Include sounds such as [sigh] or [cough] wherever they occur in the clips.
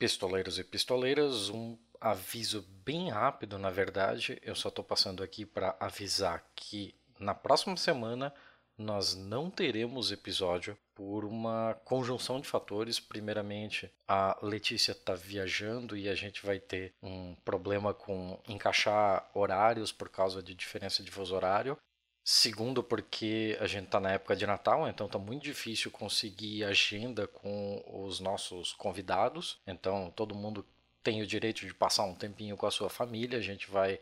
Pistoleiros e pistoleiras, um aviso bem rápido, na verdade. Eu só estou passando aqui para avisar que na próxima semana nós não teremos episódio por uma conjunção de fatores. Primeiramente, a Letícia está viajando e a gente vai ter um problema com encaixar horários por causa de diferença de fuso horário. Segundo, porque a gente está na época de Natal, então está muito difícil conseguir agenda com os nossos convidados. Então, todo mundo tem o direito de passar um tempinho com a sua família. A gente vai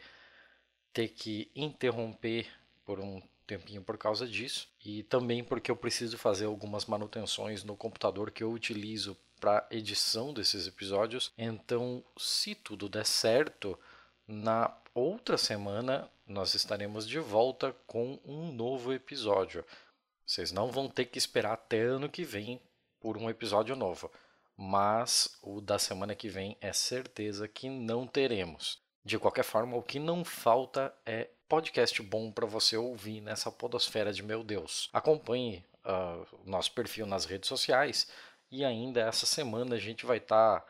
ter que interromper por um tempinho por causa disso. E também porque eu preciso fazer algumas manutenções no computador que eu utilizo para edição desses episódios. Então, se tudo der certo, na outra semana nós estaremos de volta com um novo episódio. Vocês não vão ter que esperar até ano que vem por um episódio novo, mas o da semana que vem é certeza que não teremos. De qualquer forma, o que não falta é podcast bom para você ouvir nessa podosfera de meu Deus. Acompanhe uh, nosso perfil nas redes sociais e ainda essa semana a gente vai estar tá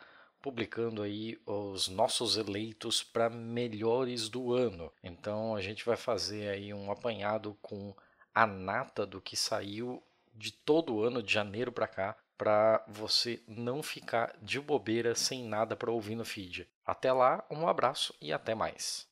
publicando aí os nossos eleitos para melhores do ano. Então a gente vai fazer aí um apanhado com a nata do que saiu de todo o ano de janeiro para cá para você não ficar de bobeira sem nada para ouvir no feed. Até lá, um abraço e até mais.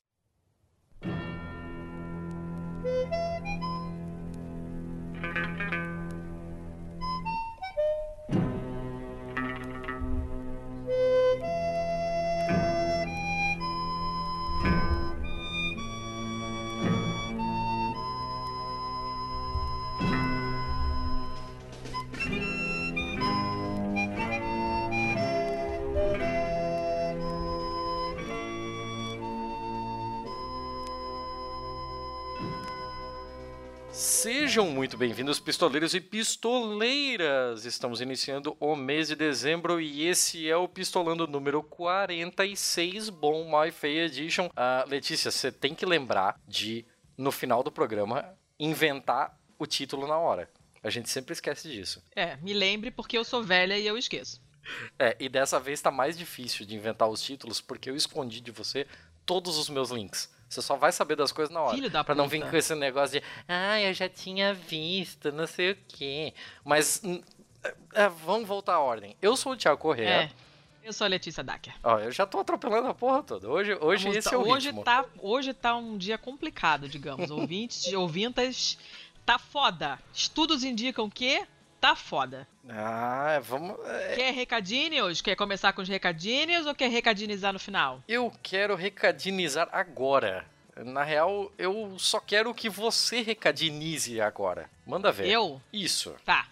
Sejam muito bem-vindos, pistoleiros e pistoleiras! Estamos iniciando o mês de dezembro e esse é o Pistolando número 46, Bom My Fay Edition. Uh, Letícia, você tem que lembrar de, no final do programa, inventar o título na hora. A gente sempre esquece disso. É, me lembre porque eu sou velha e eu esqueço. É, e dessa vez tá mais difícil de inventar os títulos porque eu escondi de você todos os meus links. Você só vai saber das coisas na hora. Filho da pra puta. não vir com esse negócio de, ah, eu já tinha visto, não sei o quê. Mas, é, vamos voltar à ordem. Eu sou o Thiago Correia. É. Eu sou a Letícia Dacker. Ó, eu já tô atropelando a porra toda. Hoje, hoje esse é o hoje ritmo. Tá, hoje tá um dia complicado, digamos. [laughs] Ouvintes, ouvintas, tá foda. Estudos indicam que tá foda. Ah, vamos. É... Quer recadinhos? Quer começar com os recadinhos ou quer recadinizar no final? Eu quero recadinizar agora. Na real, eu só quero que você recadinize agora. Manda ver. Eu? Isso. Tá.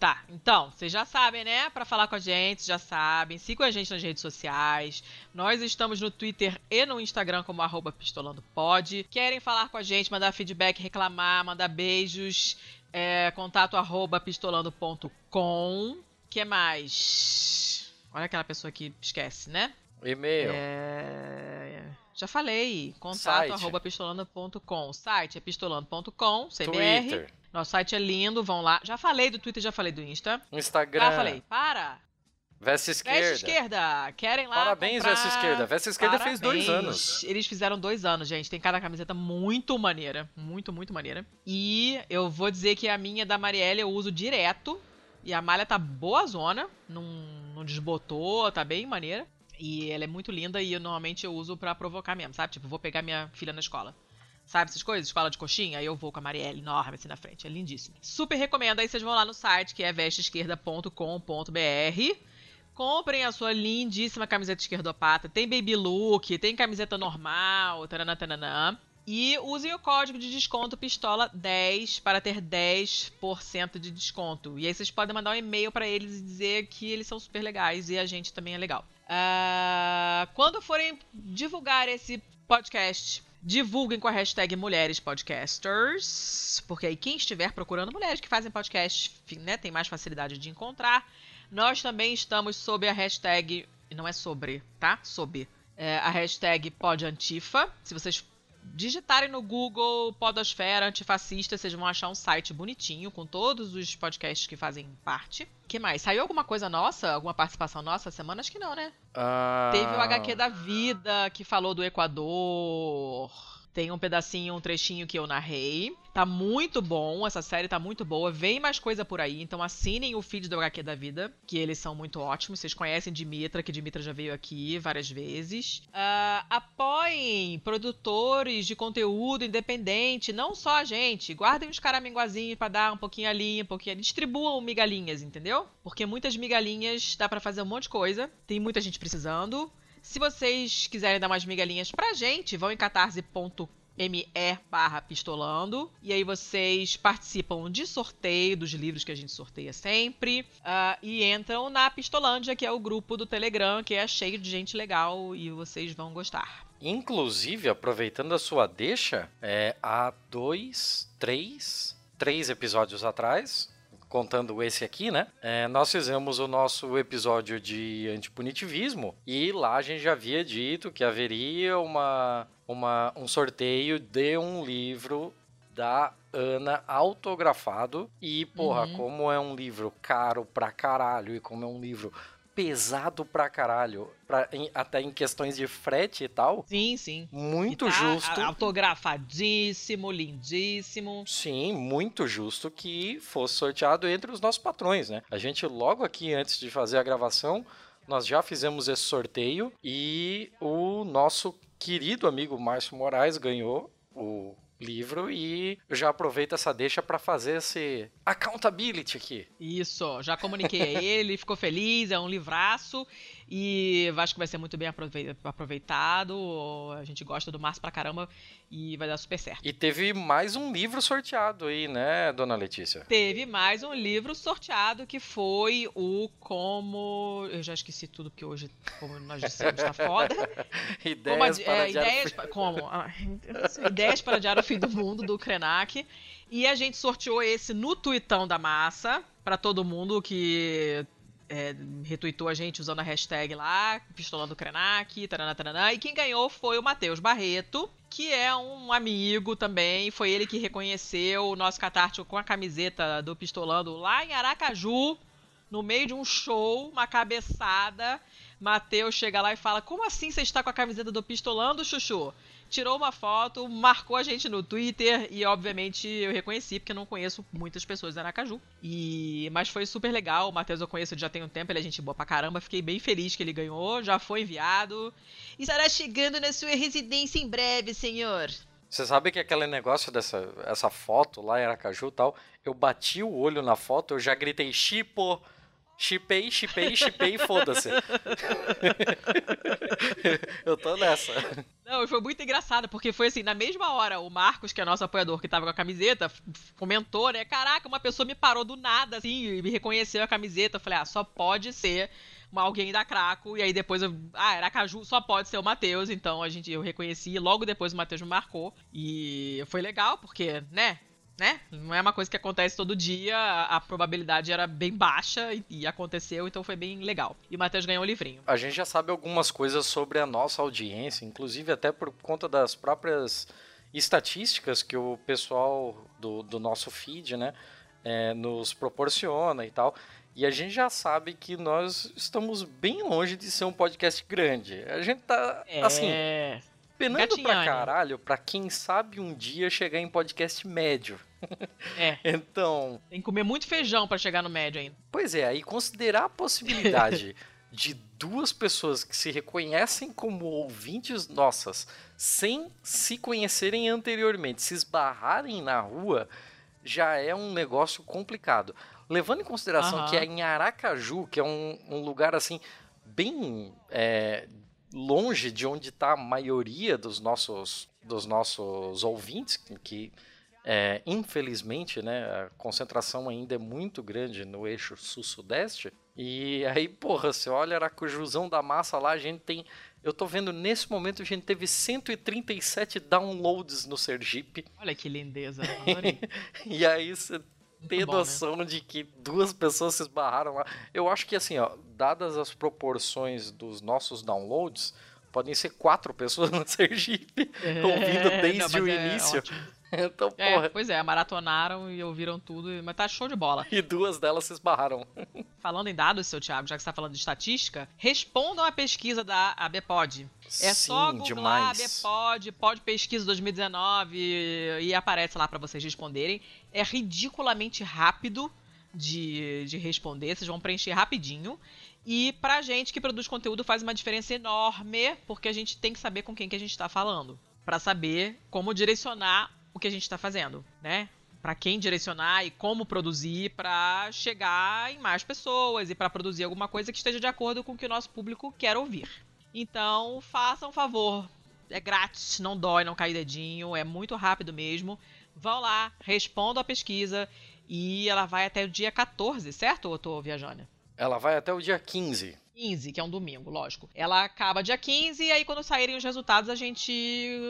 Tá, então, vocês já sabem, né? Para falar com a gente, já sabem. Sigam a gente nas redes sociais. Nós estamos no Twitter e no Instagram como arroba pistolandopod. Querem falar com a gente, mandar feedback, reclamar, mandar beijos, é, contato arroba pistolando.com. que mais? Olha aquela pessoa que esquece, né? E-mail. É... Já falei. Contato Site. arroba pistolando.com. O site é pistolando.com, CBR. Twitter. Nosso site é lindo, vão lá. Já falei do Twitter, já falei do Insta. Instagram. Já falei. Para! Veste esquerda. Veste esquerda. Querem lá Parabéns, comprar... Veste Esquerda. Veste Esquerda Parabéns. fez dois anos. Eles fizeram dois anos, gente. Tem cada camiseta muito maneira. Muito, muito maneira. E eu vou dizer que a minha da Marielle eu uso direto. E a malha tá boa zona. Não, não desbotou, tá bem maneira. E ela é muito linda e eu, normalmente eu uso pra provocar mesmo, sabe? Tipo, vou pegar minha filha na escola. Sabe essas coisas? Escola de coxinha? Aí eu vou com a Marielle enorme assim na frente. É lindíssimo. Super recomendo. Aí vocês vão lá no site que é vesteesquerda.com.br. Comprem a sua lindíssima camiseta esquerdopata. Tem baby look, tem camiseta normal, taranã, taranã. E usem o código de desconto PISTOLA10 para ter 10% de desconto. E aí vocês podem mandar um e-mail para eles e dizer que eles são super legais e a gente também é legal. Ah, quando forem divulgar esse podcast, divulguem com a hashtag Mulheres Podcasters, porque aí quem estiver procurando mulheres que fazem podcast né, tem mais facilidade de encontrar. Nós também estamos sob a hashtag. Não é sobre, tá? Sob. É, a hashtag PodAntifa. Se vocês digitarem no Google Podosfera Antifascista, vocês vão achar um site bonitinho com todos os podcasts que fazem parte. que mais? Saiu alguma coisa nossa? Alguma participação nossa essa semana? Acho que não, né? Ah, Teve o HQ da vida que falou do Equador. Tem um pedacinho, um trechinho que eu narrei. Tá muito bom, essa série tá muito boa. Vem mais coisa por aí, então assinem o feed do HQ da Vida, que eles são muito ótimos. Vocês conhecem Dimitra, que Dimitra já veio aqui várias vezes. Ah, apoiem produtores de conteúdo independente, não só a gente. Guardem uns caraminguazinhos pra dar um pouquinho ali, um pouquinho ali. Distribuam migalhinhas, entendeu? Porque muitas migalhinhas dá pra fazer um monte de coisa. Tem muita gente precisando. Se vocês quiserem dar mais migalhinhas pra gente, vão em catarse.me barra pistolando. E aí vocês participam de sorteio dos livros que a gente sorteia sempre. ah, e entram na Pistolândia, que é o grupo do Telegram, que é cheio de gente legal e vocês vão gostar. Inclusive, aproveitando a sua deixa, é, há dois, três, três episódios atrás, contando esse aqui, né? é, nós fizemos o nosso episódio de antipunitivismo e lá a gente já havia dito que haveria uma, uma, um sorteio de um livro da Ana autografado. E, porra, Uhum. como é um livro caro pra caralho e como é um livro pesado pra caralho, pra, em- até em questões de frete e tal, Sim, sim. muito tá justo. Autografadíssimo, lindíssimo. Sim, muito justo que fosse sorteado entre os nossos patrões, né? A gente logo aqui antes de fazer a gravação, nós já fizemos esse sorteio e o nosso querido amigo Márcio Moraes ganhou o livro e eu já aproveito essa deixa para fazer esse accountability aqui. Isso, já comuniquei a ele, ficou feliz, é um livraço e acho que vai ser muito bem aprove- aproveitado. A gente gosta do Márcio pra caramba e vai dar super certo. E teve mais um livro sorteado aí, né, dona Letícia? Teve mais um livro sorteado que foi o Como. Eu já esqueci tudo, porque hoje, como nós dissemos, tá foda. [laughs] Como Ideias adi- para é, ideias, pa- como? Ah, [laughs] ideias para adiar o fim do mundo do Krenak. E a gente sorteou esse no Tuitão da Massa para todo mundo que é, retweetou a gente usando a hashtag lá, pistolando Krenak, taranã, taranã. E quem ganhou foi o Matheus Barreto, que é um amigo também. Foi ele que reconheceu o nosso catártico com a camiseta do Pistolando lá em Aracaju, no meio de um show, uma cabeçada. Matheus chega lá e fala: Como assim você está com a camiseta do Pistolando, Chuchu? Tirou uma foto, marcou a gente no Twitter e, obviamente, eu reconheci, porque eu não conheço muitas pessoas de Aracaju. E... Mas foi super legal. O Matheus eu conheço já tem um tempo, ele é gente boa pra caramba. Fiquei bem feliz que ele ganhou, já foi enviado. Estará chegando na sua residência em breve, senhor. Você sabe que aquele negócio dessa essa foto lá em Aracaju e tal, eu bati o olho na foto, eu já gritei chipo, chipei, chipei, chipei, foda-se. [laughs] eu tô nessa. Não, e foi muito engraçado, porque foi assim, na mesma hora, o Marcos, que é nosso apoiador, que tava com a camiseta, comentou, né? Caraca, uma pessoa me parou do nada, assim, e me reconheceu a camiseta. Eu falei, ah, só pode ser uma alguém da Craco. E aí depois eu. Ah, Aracaju só pode ser o Matheus. Então a gente, eu reconheci. Logo depois o Matheus me marcou. E foi legal, porque, né? Né? Não é uma coisa que acontece todo dia, a, a probabilidade era bem baixa e, e aconteceu, então foi bem legal. E o Matheus ganhou o livrinho. A gente já sabe algumas coisas sobre a nossa audiência, inclusive até por conta das próprias estatísticas que o pessoal do, do nosso feed, né, é, nos proporciona e tal. E a gente já sabe que nós estamos bem longe de ser um podcast grande. A gente tá, assim, é. penando pra gatinhando. caralho pra quem sabe um dia chegar em podcast médio. É. Então, Tem que comer muito feijão pra chegar no médio ainda. Pois é, aí considerar a possibilidade [laughs] de duas pessoas que se reconhecem como ouvintes nossas, sem se conhecerem anteriormente, se esbarrarem na rua, já é um negócio complicado. Levando em consideração Aham. que é em Aracaju, que é um, um lugar assim, bem é, longe de onde está a maioria dos nossos, dos nossos ouvintes, que- que é, infelizmente, né, a concentração ainda é muito grande no eixo sul-sudeste. E aí, porra, você olha Aracujuzão da massa lá, a gente tem. Eu tô vendo nesse momento a gente teve 137 downloads no Sergipe. Olha que lindeza. adorei. [laughs] E aí você tem bom, né? noção de que duas pessoas se esbarraram lá. Eu acho que assim, ó, dadas as proporções dos nossos downloads, podem ser quatro pessoas no Sergipe [laughs] é, ouvindo desde não, o é início. É [laughs] Então, é, porra. Pois é, maratonaram e ouviram tudo, mas tá show de bola. E duas delas se esbarraram. [laughs] Falando em dados, seu Thiago, já que você tá falando de estatística, respondam a pesquisa da ABPOD. É Sim, só googlar demais. ABPOD, Pod Pesquisa 2019 e aparece lá para vocês responderem. É ridiculamente rápido de, de responder, vocês vão preencher rapidinho. E pra gente que produz conteúdo faz uma diferença enorme, porque a gente tem que saber com quem que a gente tá falando. para saber como direcionar o que a gente está fazendo, né? Para quem direcionar e como produzir para chegar em mais pessoas e para produzir alguma coisa que esteja de acordo com o que o nosso público quer ouvir. Então, façam um favor. É grátis, não dói, não cai dedinho, é muito rápido mesmo. Vão lá, respondam a pesquisa e ela vai até o dia 14, certo ou eu tô viajando? Ela vai até o dia 15. 15, que é um domingo, lógico. Ela acaba dia 15 e aí quando saírem os resultados a gente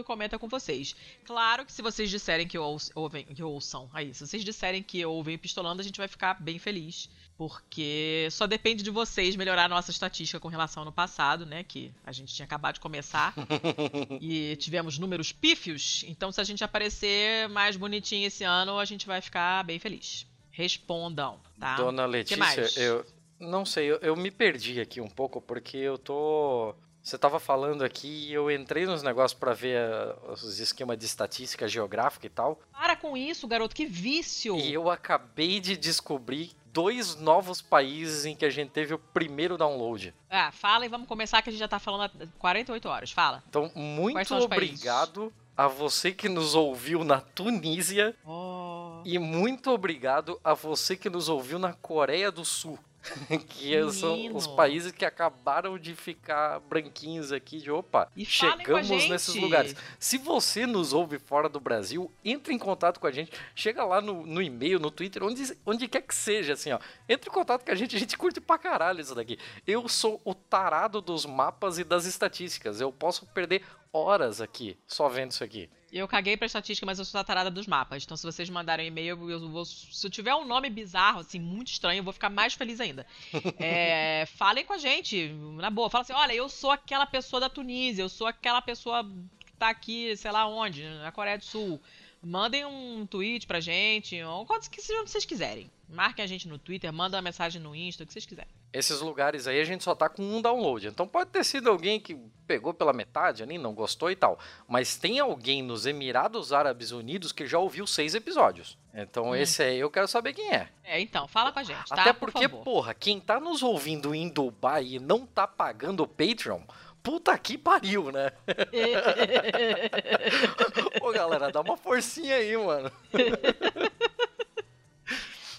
comenta com vocês. Claro que se vocês disserem que, ouvem, que ouçam, aí, se vocês disserem que ouvem Pistolando, a gente vai ficar bem feliz. Porque só depende de vocês melhorar a nossa estatística com relação ao ano passado, né? Que a gente tinha acabado de começar [laughs] e tivemos números pífios. Então, se a gente aparecer mais bonitinho esse ano, a gente vai ficar bem feliz. Respondam, tá? Dona Letícia, eu, não sei, eu, eu me perdi aqui um pouco porque eu tô. Você estava falando aqui e eu entrei nos negócios para ver a, os esquemas de estatística geográfica e tal. Para com isso, garoto, que vício! E eu acabei de descobrir dois novos países em que a gente teve o primeiro download. Ah, fala e vamos começar que a gente já tá falando há 48 horas. Fala. Então, muito obrigado a você que nos ouviu na Tunísia. Oh. E muito obrigado a você que nos ouviu na Coreia do Sul. [laughs] que Menino. são os países que acabaram de ficar branquinhos aqui de opa, e chegamos nesses lugares. Se você nos ouve fora do Brasil, entre em contato com a gente, chega lá no, no e-mail, no Twitter, onde, onde quer que seja, assim, ó. Entre em contato com a gente, a gente curte pra caralho isso daqui. Eu sou o tarado dos mapas e das estatísticas. Eu posso perder horas aqui só vendo isso aqui. Eu caguei pra estatística, mas eu sou a tarada dos mapas. Então, se vocês mandarem um e-mail, eu vou. Se eu tiver um nome bizarro, assim, muito estranho, eu vou ficar mais feliz ainda. [laughs] é, falem com a gente, na boa. Fala assim: olha, eu sou aquela pessoa da Tunísia, eu sou aquela pessoa que tá aqui, sei lá onde, na Coreia do Sul. Mandem um tweet pra gente, ou que vocês quiserem. Marquem a gente no Twitter, mandem uma mensagem no Insta, o que vocês quiserem esses lugares aí a gente só tá com um download. Então pode ter sido alguém que pegou pela metade ali, não gostou e tal. Mas tem alguém nos Emirados Árabes Unidos que já ouviu seis episódios. Então hum. esse aí eu quero saber quem é. É, então, fala com a gente, tá? Até porque, por porra, quem tá nos ouvindo em Dubai e não tá pagando o Patreon, puta que pariu, né? [laughs] Ô galera, dá uma forcinha aí, mano. [laughs]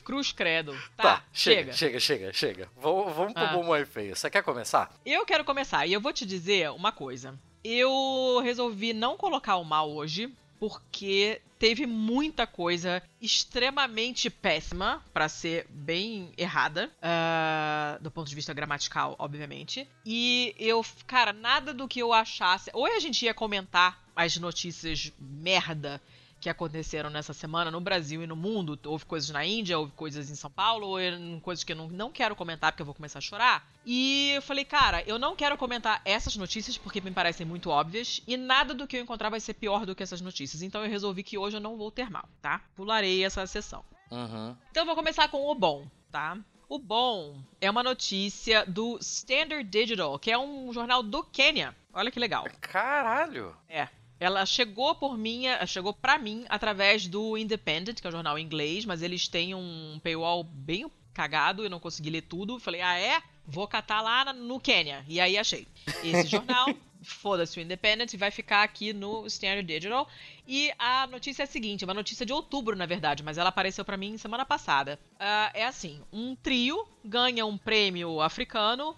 Cruz credo. Tá, tá chega, chega, chega, chega. Vamos, vamos pro ah. bom e feio. Você quer começar? Eu quero começar e eu vou te dizer uma coisa. Eu resolvi não colocar o mal hoje, porque teve muita coisa extremamente péssima, para ser bem errada, uh, do ponto de vista gramatical, obviamente. E eu, cara, nada do que eu achasse. Ou a gente ia comentar as notícias merda que aconteceram nessa semana no Brasil e no mundo. Houve coisas na Índia, houve coisas em São Paulo, houve coisas que eu não, não quero comentar porque eu vou começar a chorar. E eu falei, cara, eu não quero comentar essas notícias porque me parecem muito óbvias e nada do que eu encontrar vai ser pior do que essas notícias. Então eu resolvi que hoje eu não vou ter mal, tá? Pularei essa sessão. Uhum. Então eu vou começar com o bom, tá? O bom é uma notícia do Standard Digital, que é um jornal do Quênia. Olha que legal. Caralho! É. Ela chegou por mim, chegou para mim através do Independent, que é um jornal inglês, mas eles têm um paywall bem cagado, eu não consegui ler tudo. Falei, ah, é? Vou catar lá no Quênia. E aí achei. Esse [laughs] jornal, foda-se o Independent, vai ficar aqui no Standard Digital. E a notícia é a seguinte: uma notícia de outubro, na verdade, mas ela apareceu para mim semana passada. Uh, é assim: um trio ganha um prêmio africano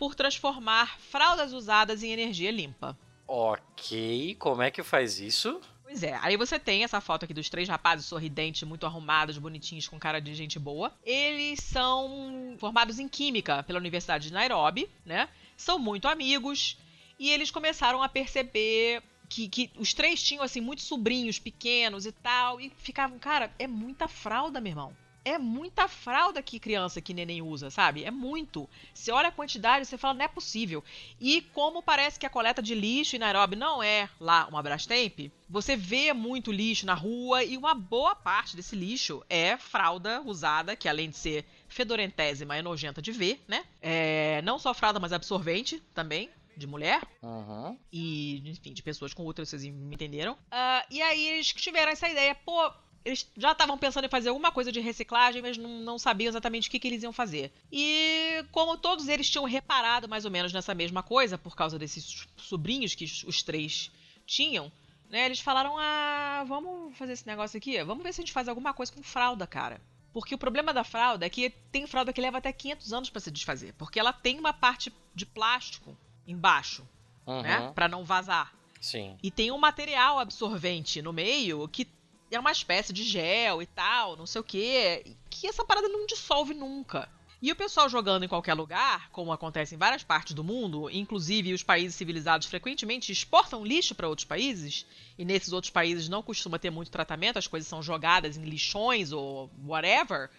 por transformar fraldas usadas em energia limpa. Ok, como é que faz isso? Pois é, aí você tem essa foto aqui dos três rapazes sorridentes, muito arrumados, bonitinhos, com cara de gente boa. Eles são formados em Química pela Universidade de Nairobi, né? São muito amigos e eles começaram a perceber que, que, os três tinham, assim, muitos sobrinhos pequenos e tal, e ficavam, cara, é muita fralda, meu irmão. É muita fralda que criança, que neném usa, sabe? É muito. Você olha a quantidade, você fala, não é possível. E como parece que a coleta de lixo em Nairobi não é lá uma Brastemp, você vê muito lixo na rua e uma boa parte desse lixo é fralda usada, que além de ser fedorentésima, é nojenta de ver, né? É, não só fralda, mas absorvente também de mulher. Uhum. E, enfim, de pessoas com útero, vocês me entenderam. Uh, e aí eles tiveram essa ideia, pô, eles já estavam pensando em fazer alguma coisa de reciclagem, mas não, não sabiam exatamente o que, que, eles iam fazer. E como todos eles tinham reparado mais ou menos nessa mesma coisa, por causa desses sobrinhos que os, três tinham, né, eles falaram: ah, vamos fazer esse negócio aqui, vamos ver se a gente faz alguma coisa com fralda, cara. Porque o problema da fralda é que tem fralda que leva até 500 anos para se desfazer, porque ela tem uma parte de plástico embaixo, uhum. né, para não vazar. Sim. E tem um material absorvente no meio que é uma espécie de gel e tal, não sei o quê, que essa parada não dissolve nunca. E o pessoal jogando em qualquer lugar, como acontece em várias partes do mundo, inclusive os países civilizados frequentemente exportam lixo para outros países, e nesses outros países não costuma ter muito tratamento, as coisas são jogadas em lixões ou whatever.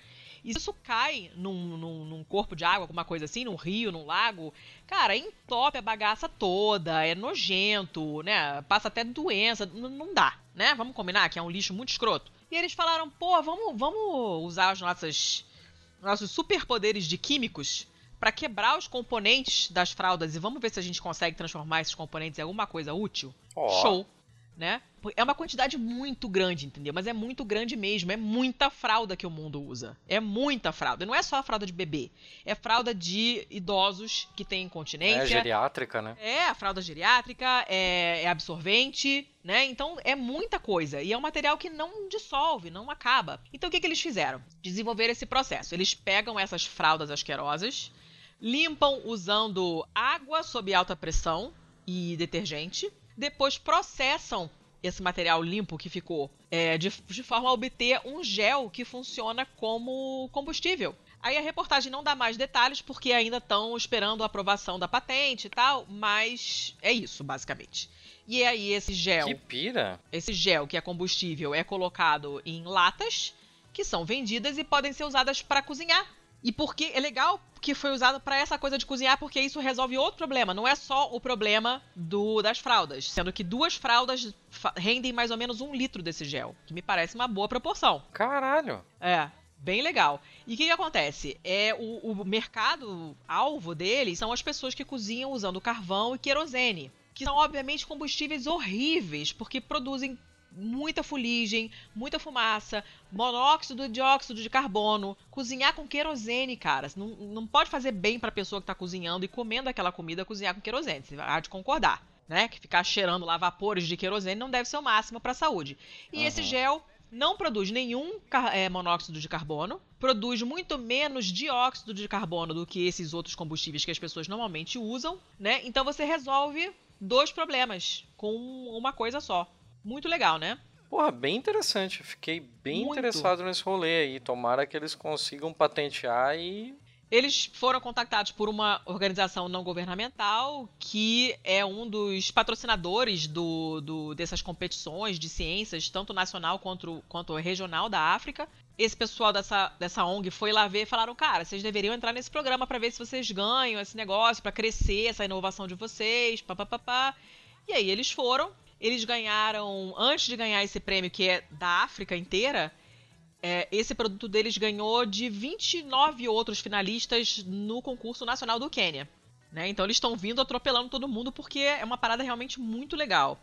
E isso cai num, num, num, corpo de água, alguma coisa assim, num rio, num lago, cara, entope a bagaça toda, é nojento, né? Passa até doença, não dá, né? Vamos combinar que é um lixo muito escroto. E eles falaram, pô, vamos, vamos usar os nossos, nossos superpoderes de químicos para quebrar os componentes das fraldas e vamos ver se a gente consegue transformar esses componentes em alguma coisa útil. Oh. Show né? É uma quantidade muito grande, entendeu? Mas é muito grande mesmo. É muita fralda que o mundo usa. É muita fralda. E não é só a fralda de bebê. É fralda de idosos que têm incontinência. É geriátrica, né? É, a fralda geriátrica, é, é absorvente, né? Então é muita coisa. E é um material que não dissolve, não acaba. Então o que, que eles fizeram? Desenvolver esse processo. Eles pegam essas fraldas asquerosas, limpam usando água sob alta pressão e detergente depois processam esse material limpo que ficou é, de, de forma a obter um gel que funciona como combustível. Aí a reportagem não dá mais detalhes porque ainda estão esperando a aprovação da patente e tal, mas é isso, basicamente. E aí esse gel. Que pira! Esse gel que é combustível é colocado em latas que são vendidas e podem ser usadas para cozinhar. E porque é legal que foi usado para essa coisa de cozinhar, porque isso resolve outro problema. Não é só o problema do das fraldas, sendo que duas fraldas rendem mais ou menos um litro desse gel, que me parece uma boa proporção. Caralho! É, bem legal. E o que, que, acontece? É o, o mercado alvo deles são as pessoas que cozinham usando carvão e querosene, que são obviamente combustíveis horríveis, porque produzem muita fuligem, muita fumaça, monóxido, dióxido de carbono, cozinhar com querosene, cara. Não, não pode fazer bem para a pessoa que está cozinhando e comendo aquela comida cozinhar com querosene. Você vai de concordar, né? Que ficar cheirando lá vapores de querosene não deve ser o máximo para a saúde. E uhum. esse gel não produz nenhum é, monóxido de carbono, produz muito menos dióxido de carbono do que esses outros combustíveis que as pessoas normalmente usam, né? Então você resolve dois problemas com uma coisa só. Muito legal, né? Porra, bem interessante. Fiquei bem Muito. interessado nesse rolê aí. Tomara que eles consigam patentear e. Eles foram contactados por uma organização não governamental que é um dos patrocinadores do, do, dessas competições de ciências, tanto nacional quanto, quanto regional da África. Esse pessoal dessa, dessa ONG foi lá ver e falaram: cara, vocês deveriam entrar nesse programa para ver se vocês ganham esse negócio, para crescer essa inovação de vocês, papapá. E aí eles foram, eles ganharam, antes de ganhar esse prêmio que é da África inteira, é, esse produto deles ganhou de 29 outros finalistas no concurso nacional do Quênia. Né? Então eles estão vindo atropelando todo mundo porque é uma parada realmente muito legal.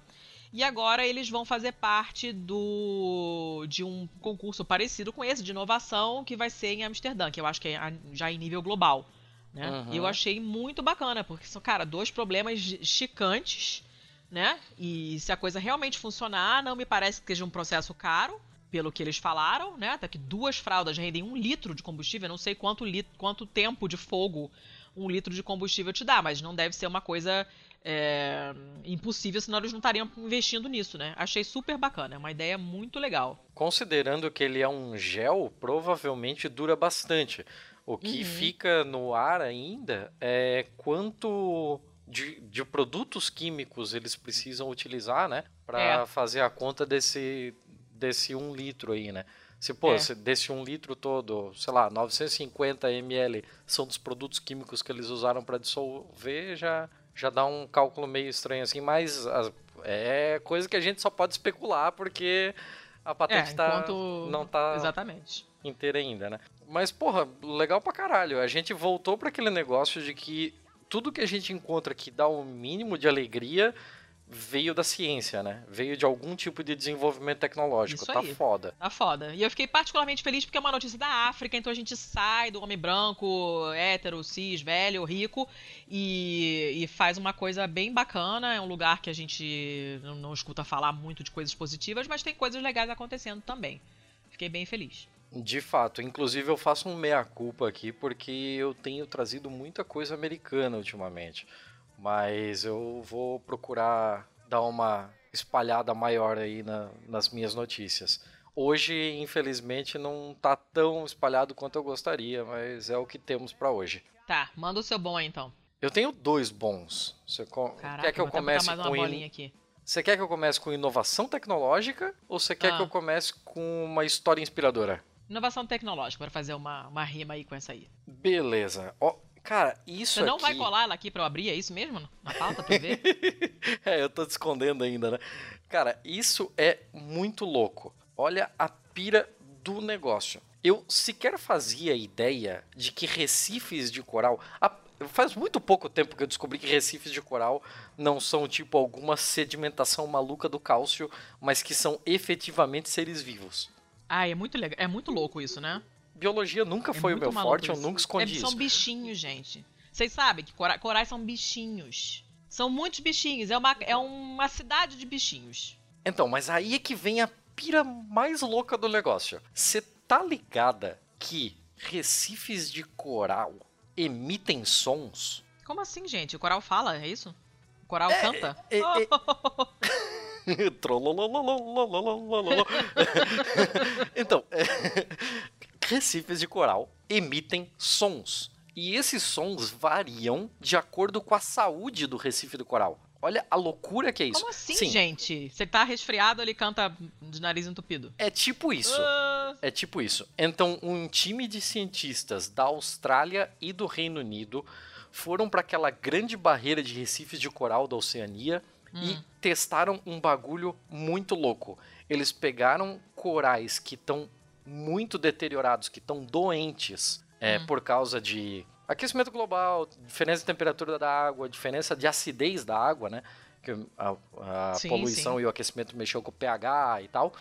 E agora eles vão fazer parte do de um concurso parecido com esse, de inovação, que vai ser em Amsterdã, que eu acho que é já em nível global. Né? Uhum. E eu achei muito bacana, porque são, cara, dois problemas chicantes né? E se a coisa realmente funcionar, não me parece que seja um processo caro, pelo que eles falaram, né? Até que duas fraldas rendem um litro de combustível, eu não sei quanto, litro, quanto tempo de fogo um litro de combustível te dá, mas não deve ser uma coisa é, impossível, senão eles não estariam investindo nisso, né? Achei super bacana, é uma ideia muito legal. Considerando que ele é um gel, provavelmente dura bastante. O que uhum. fica no ar ainda é quanto de, de produtos químicos eles precisam utilizar, né? Para é. fazer a conta desse, desse um litro aí, né? Se, pô, é. se desse um litro todo, sei lá, 950 ml são dos produtos químicos que eles usaram para dissolver, já, já dá um cálculo meio estranho assim, mas é coisa que a gente só pode especular porque a patente é, tá, não tá Exatamente. inteira ainda, né? Mas, porra, legal pra caralho. A gente voltou para aquele negócio de que tudo que a gente encontra que dá o um mínimo de alegria veio da ciência, né? Veio de algum tipo de desenvolvimento tecnológico. Isso tá aí. foda. Tá foda. E eu fiquei particularmente feliz porque é uma notícia da África, então a gente sai do homem branco, hétero, cis, velho, rico e, e faz uma coisa bem bacana. É um lugar que a gente não, não escuta falar muito de coisas positivas, mas tem coisas legais acontecendo também. Fiquei bem feliz. De fato, inclusive eu faço um meia-culpa aqui porque eu tenho trazido muita coisa americana ultimamente. Mas eu vou procurar dar uma espalhada maior aí na, nas minhas notícias. Hoje, infelizmente, não tá tão espalhado quanto eu gostaria, mas é o que temos para hoje. Tá, manda o seu bom aí, então. Eu tenho dois bons. Você Caraca, quer que eu comece mais uma com bolinha aqui. Você quer que eu comece com inovação tecnológica ou você quer ah. que eu comece com uma história inspiradora? Inovação tecnológica, para fazer uma, uma rima aí com essa aí. Beleza. Ó, Cara, isso Você não aqui... vai colar ela aqui pra eu abrir, é isso mesmo? Na pauta pra eu ver? [laughs] é, eu tô te escondendo ainda, né? Cara, isso é muito louco. Olha a pira do negócio. Eu sequer fazia ideia de que recifes de coral... Faz muito pouco tempo que eu descobri que recifes de coral não são tipo alguma sedimentação maluca do cálcio, mas que são efetivamente seres vivos. Ah, é muito legal, é muito louco isso, né? biologia nunca é foi o meu forte, isso. eu nunca escondi é, são isso. São bichinhos, gente. Vocês sabem que corais são bichinhos. São muitos bichinhos. É uma, é uma cidade de bichinhos. Então, mas aí é que vem a pira mais louca do negócio. Você tá ligada que recifes de coral emitem sons? Como assim, gente? O coral fala, é isso? O coral é, canta? É, é, [laughs] então, recifes de coral emitem sons. E esses sons variam de acordo com a saúde do recife do coral. Olha a loucura que é isso. Como assim, Sim. gente? Você tá resfriado, ele canta de nariz entupido. É tipo isso. Uh... É tipo isso. Então, um time de cientistas da Austrália e do Reino Unido foram para aquela grande barreira de recifes de coral da Oceania hum. e testaram um bagulho muito louco. Eles pegaram corais que estão muito deteriorados, que estão doentes é, hum. por causa de aquecimento global, diferença de temperatura da água, diferença de acidez da água, né? Que a, a sim, poluição sim. e o aquecimento mexeu com o pH e tal.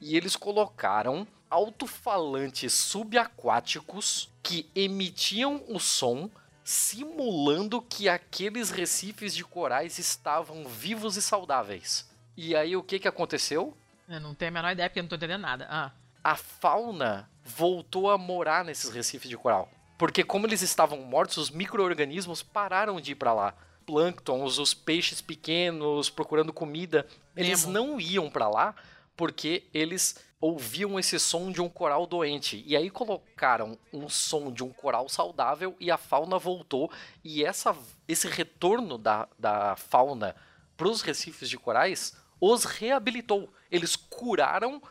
E eles colocaram alto-falantes subaquáticos que emitiam o som simulando que aqueles recifes de corais estavam vivos e saudáveis. E aí o que que aconteceu? Eu não tenho a menor ideia porque eu não tô entendendo nada. Ah a fauna voltou a morar nesses recifes de coral. Porque como eles estavam mortos, os micro-organismos pararam de ir para lá. Plânctons, os peixes pequenos procurando comida, eles não iam para lá porque eles ouviam esse som de um coral doente. E aí colocaram um som de um coral saudável e a fauna voltou. E essa, esse retorno da, da fauna para os recifes de corais os reabilitou. Eles curaram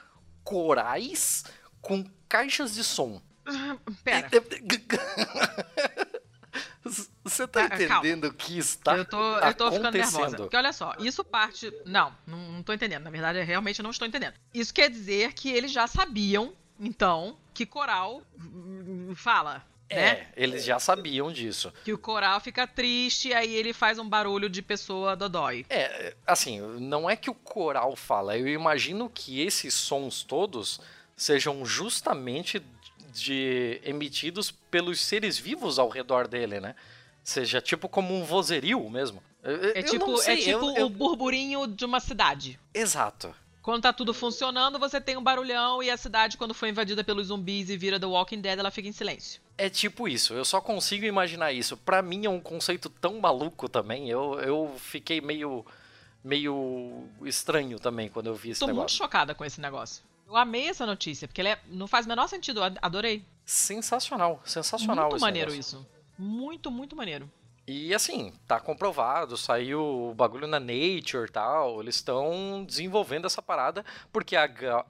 corais com caixas de som. Pera. [laughs] [laughs] Você tá, entendendo o que está eu tô, eu tô ficando nervosa. Porque olha só, isso parte. Não, não, não tô entendendo. Na verdade, eu realmente não estou entendendo. Isso quer dizer que eles já sabiam, então, que coral fala. É, né? eles já sabiam disso. Que o coral fica triste, aí ele faz um barulho de pessoa dodói. É, assim, não é que o coral fala, eu imagino que esses sons todos sejam justamente de emitidos pelos seres vivos ao redor dele, né? Seja tipo como um vozerio mesmo. É eu tipo, sei, é tipo eu, eu... o burburinho de uma cidade. Exato. Quando tá tudo funcionando, você tem um barulhão e a cidade, quando foi invadida pelos zumbis e vira The Walking Dead, ela fica em silêncio. É tipo isso, eu só consigo imaginar isso. Para mim é um conceito tão maluco também. Eu, eu fiquei meio meio estranho também quando eu vi esse Tô negócio. Tô muito chocada com esse negócio. Eu amei essa notícia, porque é, não faz o menor sentido, adorei. Sensacional, sensacional Muito maneiro negócio. isso. Muito, muito maneiro. E assim, tá comprovado, saiu o bagulho na Nature e tal. Eles estão desenvolvendo essa parada, porque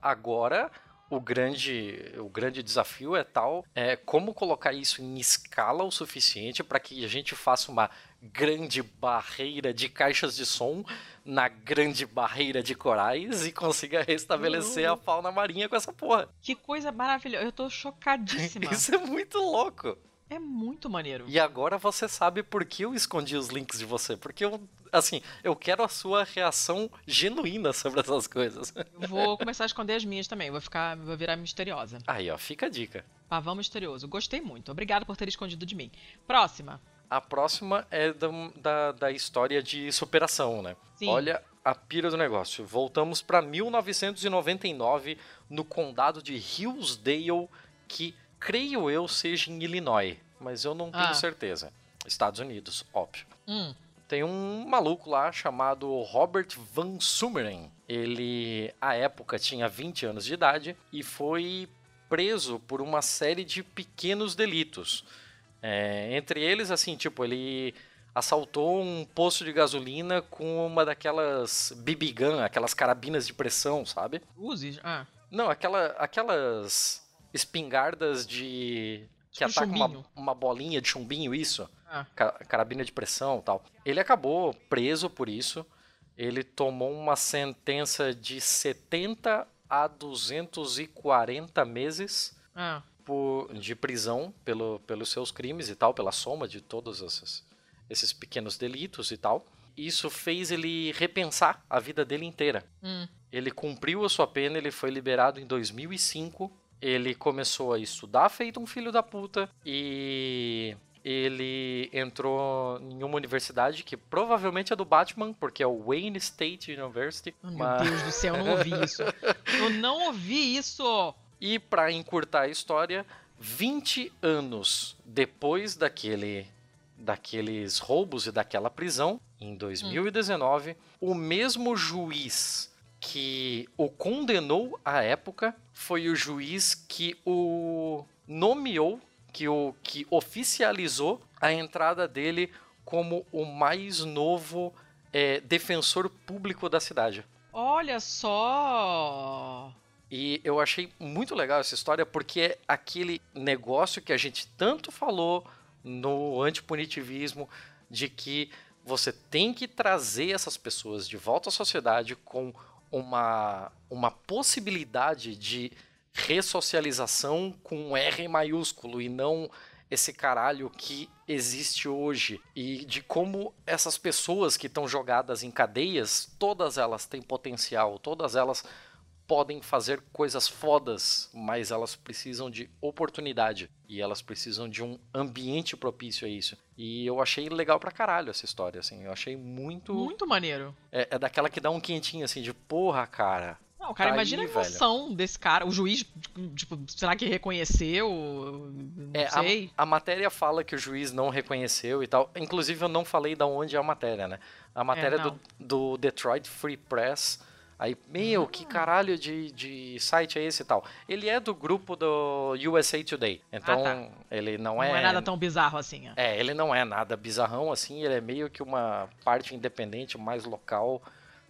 agora o grande, o grande desafio é tal é como colocar isso em escala o suficiente para que a gente faça uma grande barreira de caixas de som na grande barreira de corais e consiga restabelecer uhum. a fauna marinha com essa porra. Que coisa maravilhosa. Eu tô chocadíssima. [laughs] isso é muito louco. É muito maneiro. E agora você sabe por que eu escondi os links de você. Porque eu, assim, eu quero a sua reação genuína sobre essas coisas. Eu vou começar a esconder as minhas também. Vou ficar, vou virar misteriosa. Aí, ó, fica a dica. Pavão misterioso. Gostei muito. Obrigado por ter escondido de mim. Próxima. A próxima é da, da, da história de superação, né? Sim. Olha a pira do negócio. Voltamos para 1999 no condado de Hillsdale, que creio eu seja em Illinois, mas eu não tenho ah. certeza. Estados Unidos, óbvio. Hum. Tem um maluco lá chamado Robert Van Sumeren. Ele, à época, tinha 20 anos de idade e foi preso por uma série de pequenos delitos. É, entre eles, assim, tipo, ele assaltou um posto de gasolina com uma daquelas BB gun, aquelas carabinas de pressão, sabe? Uzi? Ah. Não, aquela, aquelas espingardas de. que tipo atacam uma, uma, bolinha de chumbinho, isso. Ah. Carabina de pressão tal. Ele acabou preso por isso. Ele tomou uma sentença de 70 a 240 meses ah. por, de prisão pelo, pelos seus crimes e tal, pela soma de todos esses, esses pequenos delitos e tal. Isso fez ele repensar a vida dele inteira. Hum. Ele cumpriu a sua pena, ele foi liberado em 2005 ele começou a estudar feito um filho da puta e ele entrou em uma universidade que provavelmente é do Batman, porque é o Wayne State University. Oh, mas... Meu Deus do céu, eu não ouvi isso. [laughs] Eu não ouvi isso! E para encurtar a história, 20 anos depois daquele daqueles roubos e daquela prisão, em 2019, hum. o mesmo juiz que o condenou à época foi o juiz que o nomeou, que o que oficializou a entrada dele como o mais novo é, defensor público da cidade. Olha só! E eu achei muito legal essa história porque é aquele negócio que a gente tanto falou no antipunitivismo de que você tem que trazer essas pessoas de volta à sociedade com uma, uma possibilidade de ressocialização com R maiúsculo e não esse caralho que existe hoje e de como essas pessoas que estão jogadas em cadeias, todas elas têm potencial, todas elas podem fazer coisas fodas, mas elas precisam de oportunidade e elas precisam de um ambiente propício a isso. E eu achei legal pra caralho essa história, assim. Eu achei muito. Muito maneiro. É, é daquela que dá um quentinho, assim, de porra, cara. Não, cara, tá imagina aí, a emoção velho. desse cara. O juiz, tipo, será que reconheceu? Não é, sei. A, a, matéria fala que o juiz não reconheceu e tal. Inclusive, eu não falei de onde é a matéria, né? A matéria é, do, do Detroit Free Press Aí, meu, que caralho de, de site é esse e tal? Ele é do grupo do USA Today. Então, ah, tá. ele não, não é. Não é nada tão bizarro assim. É. é, ele não é nada bizarrão assim. Ele é meio que uma parte independente, mais local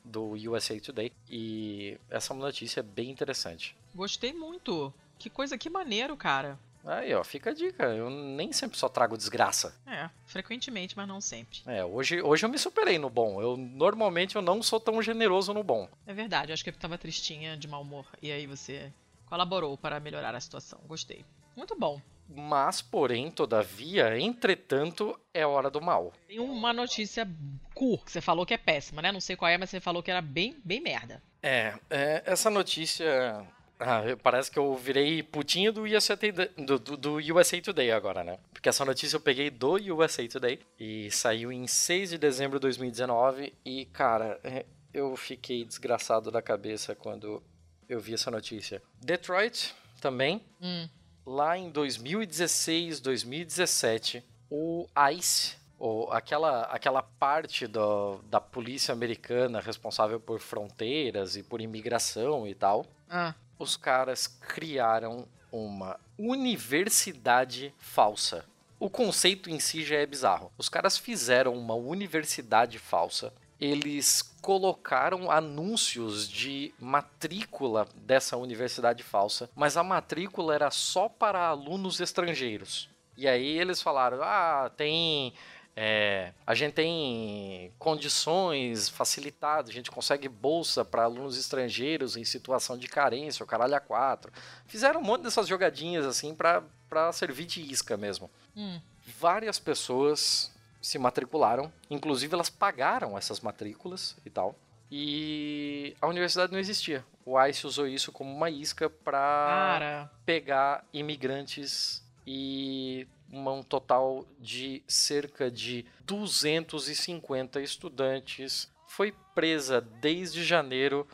do USA Today. E essa notícia é bem interessante. Gostei muito. Que coisa, que maneiro, cara. Aí, ó, fica a dica. Eu nem sempre só trago desgraça. É, frequentemente, mas não sempre. É, hoje, hoje eu me superei no bom. Eu normalmente eu não sou tão generoso no bom. É verdade, eu acho que eu tava tristinha de mau humor. E aí você colaborou para melhorar a situação. Gostei. Muito bom. Mas, porém, todavia, entretanto, é hora do mal. Tem uma notícia cool, que você falou que é péssima, né? Não sei qual é, mas você falou que era bem, bem merda. É, é essa notícia ah, parece que eu virei putinho do USA, do, do, do USA Today agora, né? Porque essa notícia eu peguei do USA Today e saiu em 6 de dezembro de 2019 e, cara, é, eu fiquei desgraçado da cabeça quando eu vi essa notícia. Detroit também. Hum. Lá em 2016, 2017, o ICE, ou aquela, aquela parte do, da polícia americana responsável por fronteiras e por imigração e tal, ah os caras criaram uma universidade falsa. O conceito em si já é bizarro. Os caras fizeram uma universidade falsa. eles colocaram anúncios de matrícula dessa universidade falsa, mas a matrícula era só para alunos estrangeiros. E aí eles falaram: ah, tem é, a gente tem condições facilitadas, a gente consegue bolsa para alunos estrangeiros em situação de carência, o caralho a quatro. Fizeram um monte dessas jogadinhas assim para servir de isca mesmo. Hum. Várias pessoas se matricularam, inclusive elas pagaram essas matrículas e tal. E a universidade não existia. O ICE usou isso como uma isca para pegar imigrantes e um total de cerca de 250 estudantes. Foi presa desde janeiro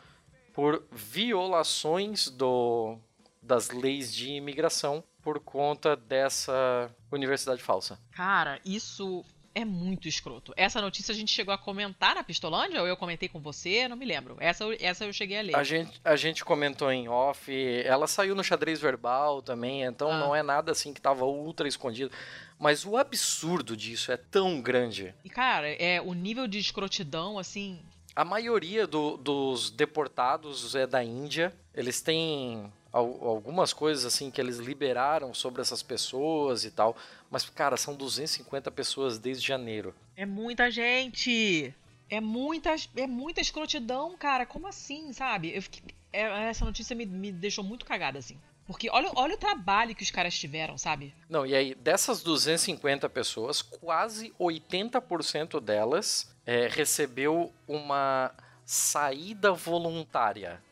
por violações do, das leis de imigração por conta dessa universidade falsa. Cara, isso é muito escroto. Essa notícia a gente chegou a comentar na Pistolândia ou eu comentei com você? Não me lembro. Essa, essa eu cheguei a ler. A gente, a gente comentou em off. Ela saiu no xadrez verbal também, então ah. não é nada assim que tava ultra escondido. Mas o absurdo disso é tão grande. E, cara, é o nível de escrotidão, assim. A maioria do, dos deportados é da Índia. Eles têm algumas coisas assim que eles liberaram sobre essas pessoas e tal. Mas, cara, são 250 pessoas desde janeiro. É muita gente! É muita, é muita escrotidão, cara. Como assim, sabe? Eu fiquei, é, essa notícia me, me deixou muito cagada, assim. Porque olha, olha o trabalho que os caras tiveram, sabe? Não, e aí, dessas 250 pessoas, quase 80% delas é, recebeu uma saída voluntária.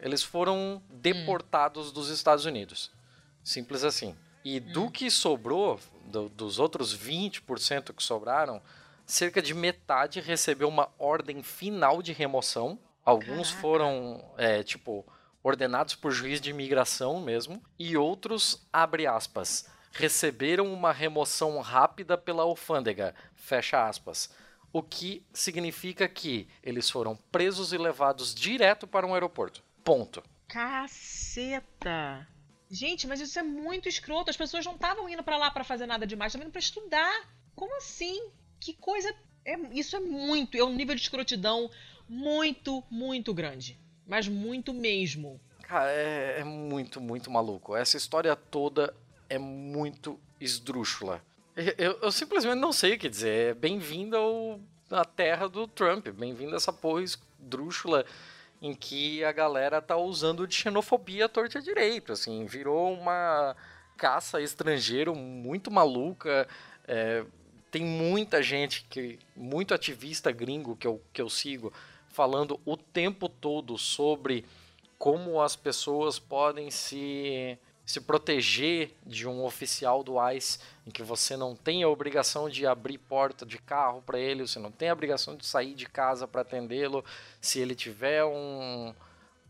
Eles foram deportados hum. dos Estados Unidos. Simples assim. E do hum. que sobrou, do, dos outros 20% que sobraram, cerca de metade recebeu uma ordem final de remoção. Alguns Caraca. foram, é, tipo, ordenados por juiz de imigração mesmo. E outros, abre aspas, receberam uma remoção rápida pela alfândega, fecha aspas. O que significa que eles foram presos e levados direto para um aeroporto. Ponto. Caceta! Gente, mas isso é muito escroto. As pessoas não estavam indo para lá para fazer nada demais, estavam indo para estudar. Como assim? Que coisa. É, isso é muito. É um nível de escrotidão muito, muito grande. Mas muito mesmo. Cara, é, é muito, muito maluco. Essa história toda é muito esdrúxula. Eu, eu, simplesmente não sei o que dizer. É bem-vindo à terra do Trump. Bem-vindo a essa porra esdrúxula em que a galera tá usando de xenofobia torta direito, assim, virou uma caça estrangeiro muito maluca. É, tem muita gente que, muito ativista gringo que eu, que eu sigo, falando o tempo todo sobre como as pessoas podem se se proteger de um oficial do ICE em que você não tem a obrigação de abrir porta de carro para ele, você não tem a obrigação de sair de casa para atendê-lo. Se ele tiver um,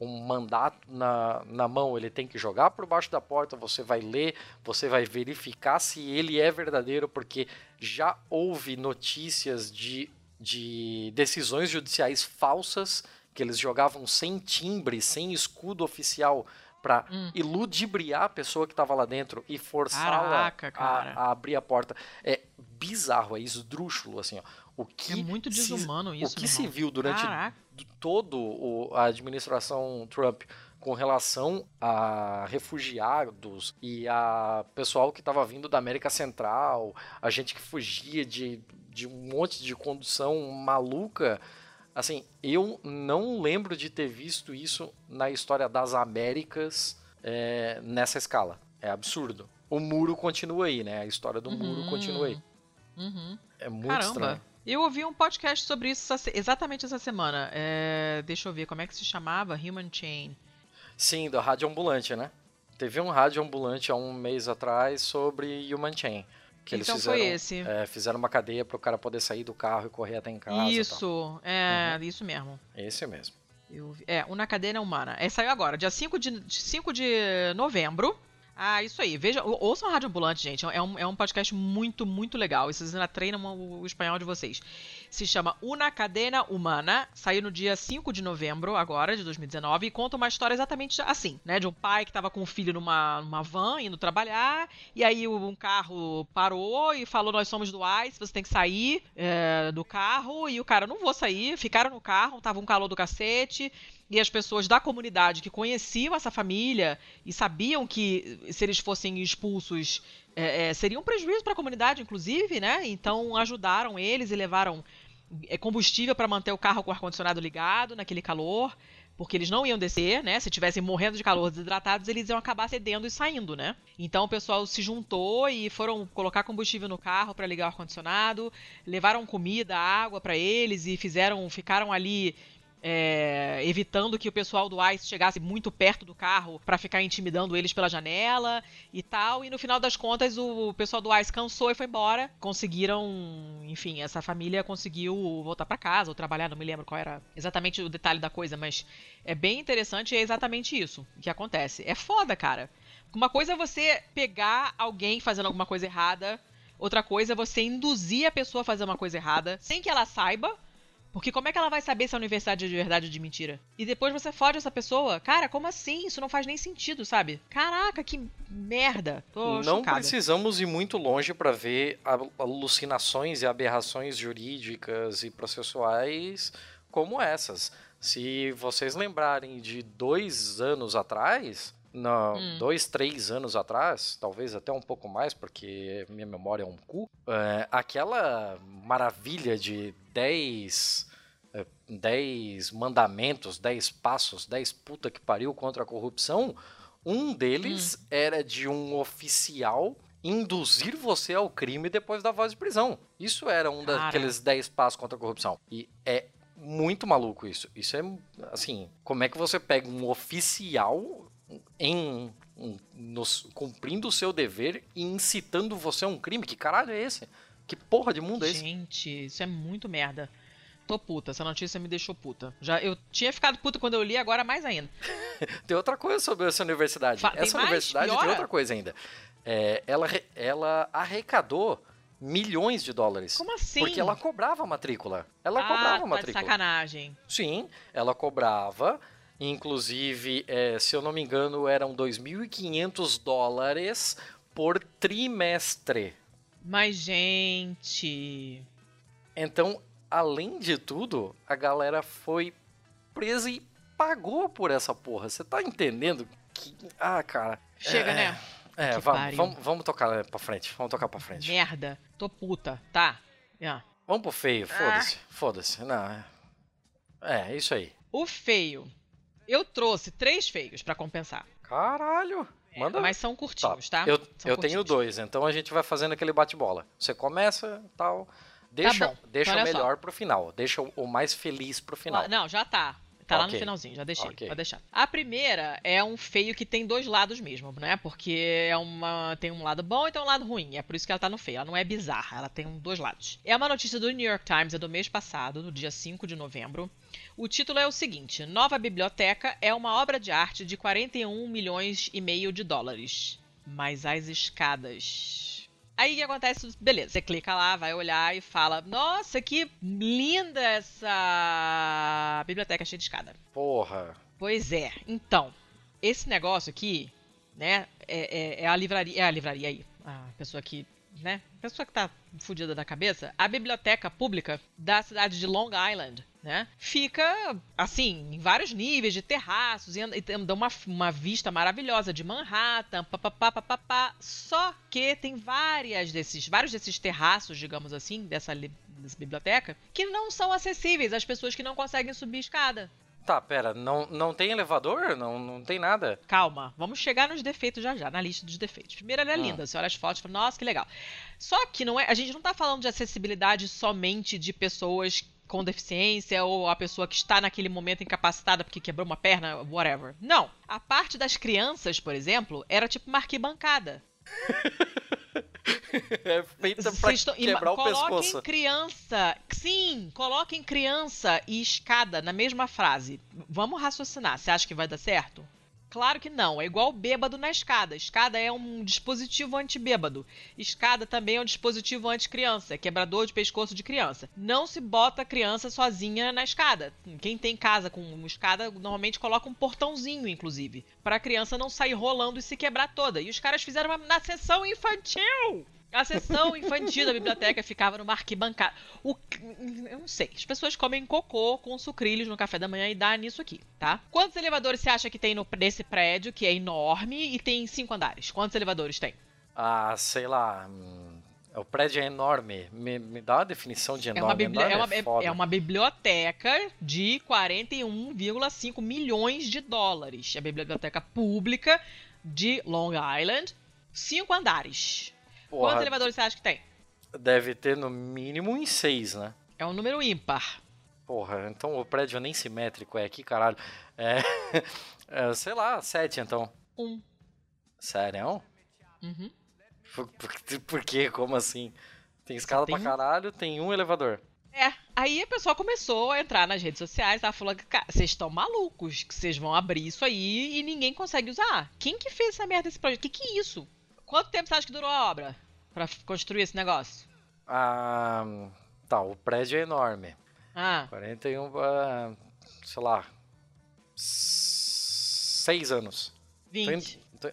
um mandato na, na mão, ele tem que jogar por baixo da porta, você vai ler, você vai verificar se ele é verdadeiro, porque já houve notícias de, de decisões judiciais falsas que eles jogavam sem timbre, sem escudo oficial para hum. iludibriar a pessoa que estava lá dentro e forçá-la a, a, abrir a porta. É bizarro, é esdrúxulo, assim, ó. O que é muito desumano se, isso, O que se viu durante todo o, a administração Trump com relação a refugiados e a pessoal que estava vindo da América Central, a gente que fugia de, de um monte de condução maluca, Assim, eu não lembro de ter visto isso na história das Américas é, nessa escala. É absurdo. O muro continua aí, né? A história do uhum. muro continua aí. Uhum. É muito Caramba. estranho. Eu ouvi um podcast sobre isso exatamente essa semana. É, deixa eu ver, como é que se chamava? Human Chain. Sim, da Rádio Ambulante, né? Teve um rádio ambulante há um mês atrás sobre Human Chain. Que então eles fizeram, foi esse. É, fizeram uma cadeia para o cara poder sair do carro e correr até em casa. Isso, é, uhum. isso mesmo. Esse mesmo. Eu, é, o Na Cadeia Humana. É, saiu agora, dia 5 de, 5 de novembro. Ah, isso aí. Veja, ouçam a Rádio Ambulante, gente. É um, é um podcast muito, muito legal. E vocês ainda treinam o, o espanhol de vocês. Se chama Una Cadena Humana. Saiu no dia 5 de novembro, agora, de 2019. E conta uma história exatamente assim, né? De um pai que estava com um filho numa, numa van, indo trabalhar. E aí um carro parou e falou, nós somos do ICE, você tem que sair é, do carro. E o cara, não vou sair. Ficaram no carro, tava um calor do cacete e as pessoas da comunidade que conheciam essa família e sabiam que se eles fossem expulsos é, é, seria um prejuízo para a comunidade, inclusive, né? Então ajudaram eles e levaram é, combustível para manter o carro com o ar-condicionado ligado naquele calor, porque eles não iam descer, né? Se tivessem morrendo de calor desidratados, eles iam acabar cedendo e saindo, né? Então o pessoal se juntou e foram colocar combustível no carro para ligar o ar-condicionado, levaram comida, água para eles e fizeram, ficaram ali é, evitando que o pessoal do ICE chegasse muito perto do carro para ficar intimidando eles pela janela e tal. E no final das contas, o pessoal do ICE cansou e foi embora. Conseguiram, enfim, essa família conseguiu voltar para casa ou trabalhar, não me lembro qual era exatamente o detalhe da coisa, mas é bem interessante e é exatamente isso que acontece. É foda, cara. Uma coisa é você pegar alguém fazendo alguma coisa errada, outra coisa é você induzir a pessoa a fazer uma coisa errada sem que ela saiba porque como é que ela vai saber se a universidade é de verdade ou de mentira? E depois você fode essa pessoa? Cara, como assim? Isso não faz nem sentido, sabe? Caraca, que merda. Tô não chocada. precisamos ir muito longe para ver alucinações e aberrações jurídicas e processuais como essas. Se vocês lembrarem de dois anos atrás, hum. dois, três anos atrás, talvez até um pouco mais, porque minha memória é um cu, é, aquela maravilha de 10 10 é, mandamentos, 10 passos, 10 puta que pariu contra a corrupção, um deles hum. era de um oficial induzir você ao crime depois da voz de prisão. Isso era um Cara. daqueles 10 passos contra a corrupção. E é muito maluco isso. Isso é assim, como é que você pega um oficial em, nos, cumprindo o seu dever e incitando você a um crime? Que caralho é esse? Que porra de mundo é esse? Gente, isso é muito merda. Tô puta, essa notícia me deixou puta. Já, eu tinha ficado puta quando eu li, agora mais ainda. [laughs] tem outra coisa sobre essa universidade. Fa essa universidade Piora? tem outra coisa ainda. É, ela, ela arrecadou milhões de dólares. Como assim? Porque ela cobrava matrícula. Ela ah, cobrava tá matrícula. De sacanagem. Sim, ela cobrava. Inclusive, é, se eu não me engano, eram 2.500 dólares por trimestre. Mas, gente. Então, além de tudo, a galera foi presa e pagou por essa porra. Você tá entendendo que. Ah, cara. Chega, é... né? É, vamos, vamos, vamos tocar pra frente. Vamos tocar pra frente. Merda. Tô puta. Tá. Yeah. Vamos pro feio. Foda-se. Ah. Foda-se. Não, é... é, isso aí. O feio eu trouxe três feios para compensar. Caralho! É, Manda. mas são curtinhos, tá? tá? Eu, eu tenho dois, então a gente vai fazendo aquele bate-bola. Você começa tal. Deixa, tá deixa o melhor só. pro final. Deixa o mais feliz pro final. Não, já tá. Tá okay. lá no finalzinho, já deixei. Okay. Pode deixar. A primeira é um feio que tem dois lados mesmo, né? Porque é uma, tem um lado bom e tem um lado ruim. É por isso que ela tá no feio. Ela não é bizarra, ela tem dois lados. É uma notícia do New York Times, é do mês passado, no dia 5 de novembro. O título é o seguinte: Nova Biblioteca é uma obra de arte de 41 milhões e meio de dólares. Mas as escadas Aí o que acontece? Beleza, você clica lá, vai olhar e fala: Nossa, que linda essa biblioteca cheia de escada. Porra. Pois é. Então, esse negócio aqui, né, é, é, é a livraria. É a livraria aí. A pessoa que né? Pessoa que tá fodida da cabeça, a biblioteca pública da cidade de Long Island, né? Fica, assim, em vários níveis de terraços e, e dá uma, uma vista maravilhosa de Manhattan, papapá. Só que tem várias desses, vários desses terraços, digamos assim, dessa, dessa biblioteca, que não são acessíveis às pessoas que não conseguem subir escada. Tá, pera, não, não tem elevador? Não, não tem nada? Calma, vamos chegar nos defeitos já já, na lista dos defeitos. Primeiro, ela é ah. linda, você olha as fotos e fala, nossa, que legal. Só que não é, a gente não tá falando de acessibilidade somente de pessoas com deficiência ou a pessoa que está naquele momento incapacitada porque quebrou uma perna, whatever. Não. A parte das crianças, por exemplo, era tipo uma arquibancada. [laughs] é feita pra estão, quebrar o pescoço. Coloquem criança, sim, coloquem criança e escada na mesma frase. Vamos raciocinar. Você acha que vai dar certo? Claro que não. É igual bêbado na escada. Escada é um dispositivo antibêbado. Escada também é um dispositivo anti-criança. Quebrador de pescoço de criança. Não se bota a criança sozinha na escada. Quem tem casa com uma escada normalmente coloca um portãozinho, inclusive, para a criança não sair rolando e se quebrar toda. E os caras fizeram uma na sessão infantil. A sessão infantil da biblioteca ficava numa arquibancada. O, eu não sei. As pessoas comem cocô com sucrilhos no café da manhã e dá nisso aqui, tá? Quantos elevadores você acha que tem no, nesse prédio, que é enorme e tem cinco andares? Quantos elevadores tem? Ah, sei lá. Hum, o prédio é enorme. Me, me dá uma definição de enorme. É uma, bibli- enorme é uma, é, é uma biblioteca de 41,5 milhões de dólares. É a biblioteca pública de Long Island. Cinco andares. Porra, Quantos elevadores você acha que tem? Deve ter no mínimo em seis, né? É um número ímpar. Porra, então o prédio nem simétrico é aqui, caralho. É, [laughs] é, sei lá, sete então. Um. Sério? Uhum. Por, por, por quê? Como assim? Tem escada tem pra um- caralho, tem um elevador. É, aí a pessoa começou a entrar nas redes sociais, tava falando que, cara, vocês estão malucos, que vocês vão abrir isso aí e ninguém consegue usar. Quem que fez essa merda desse projeto? Que que é isso? Quanto tempo você acha que durou a obra pra f- construir esse negócio? Ah, tá, o prédio é enorme. Ah, 41, ah, sei lá, seis anos. Tô indo- 20. tô-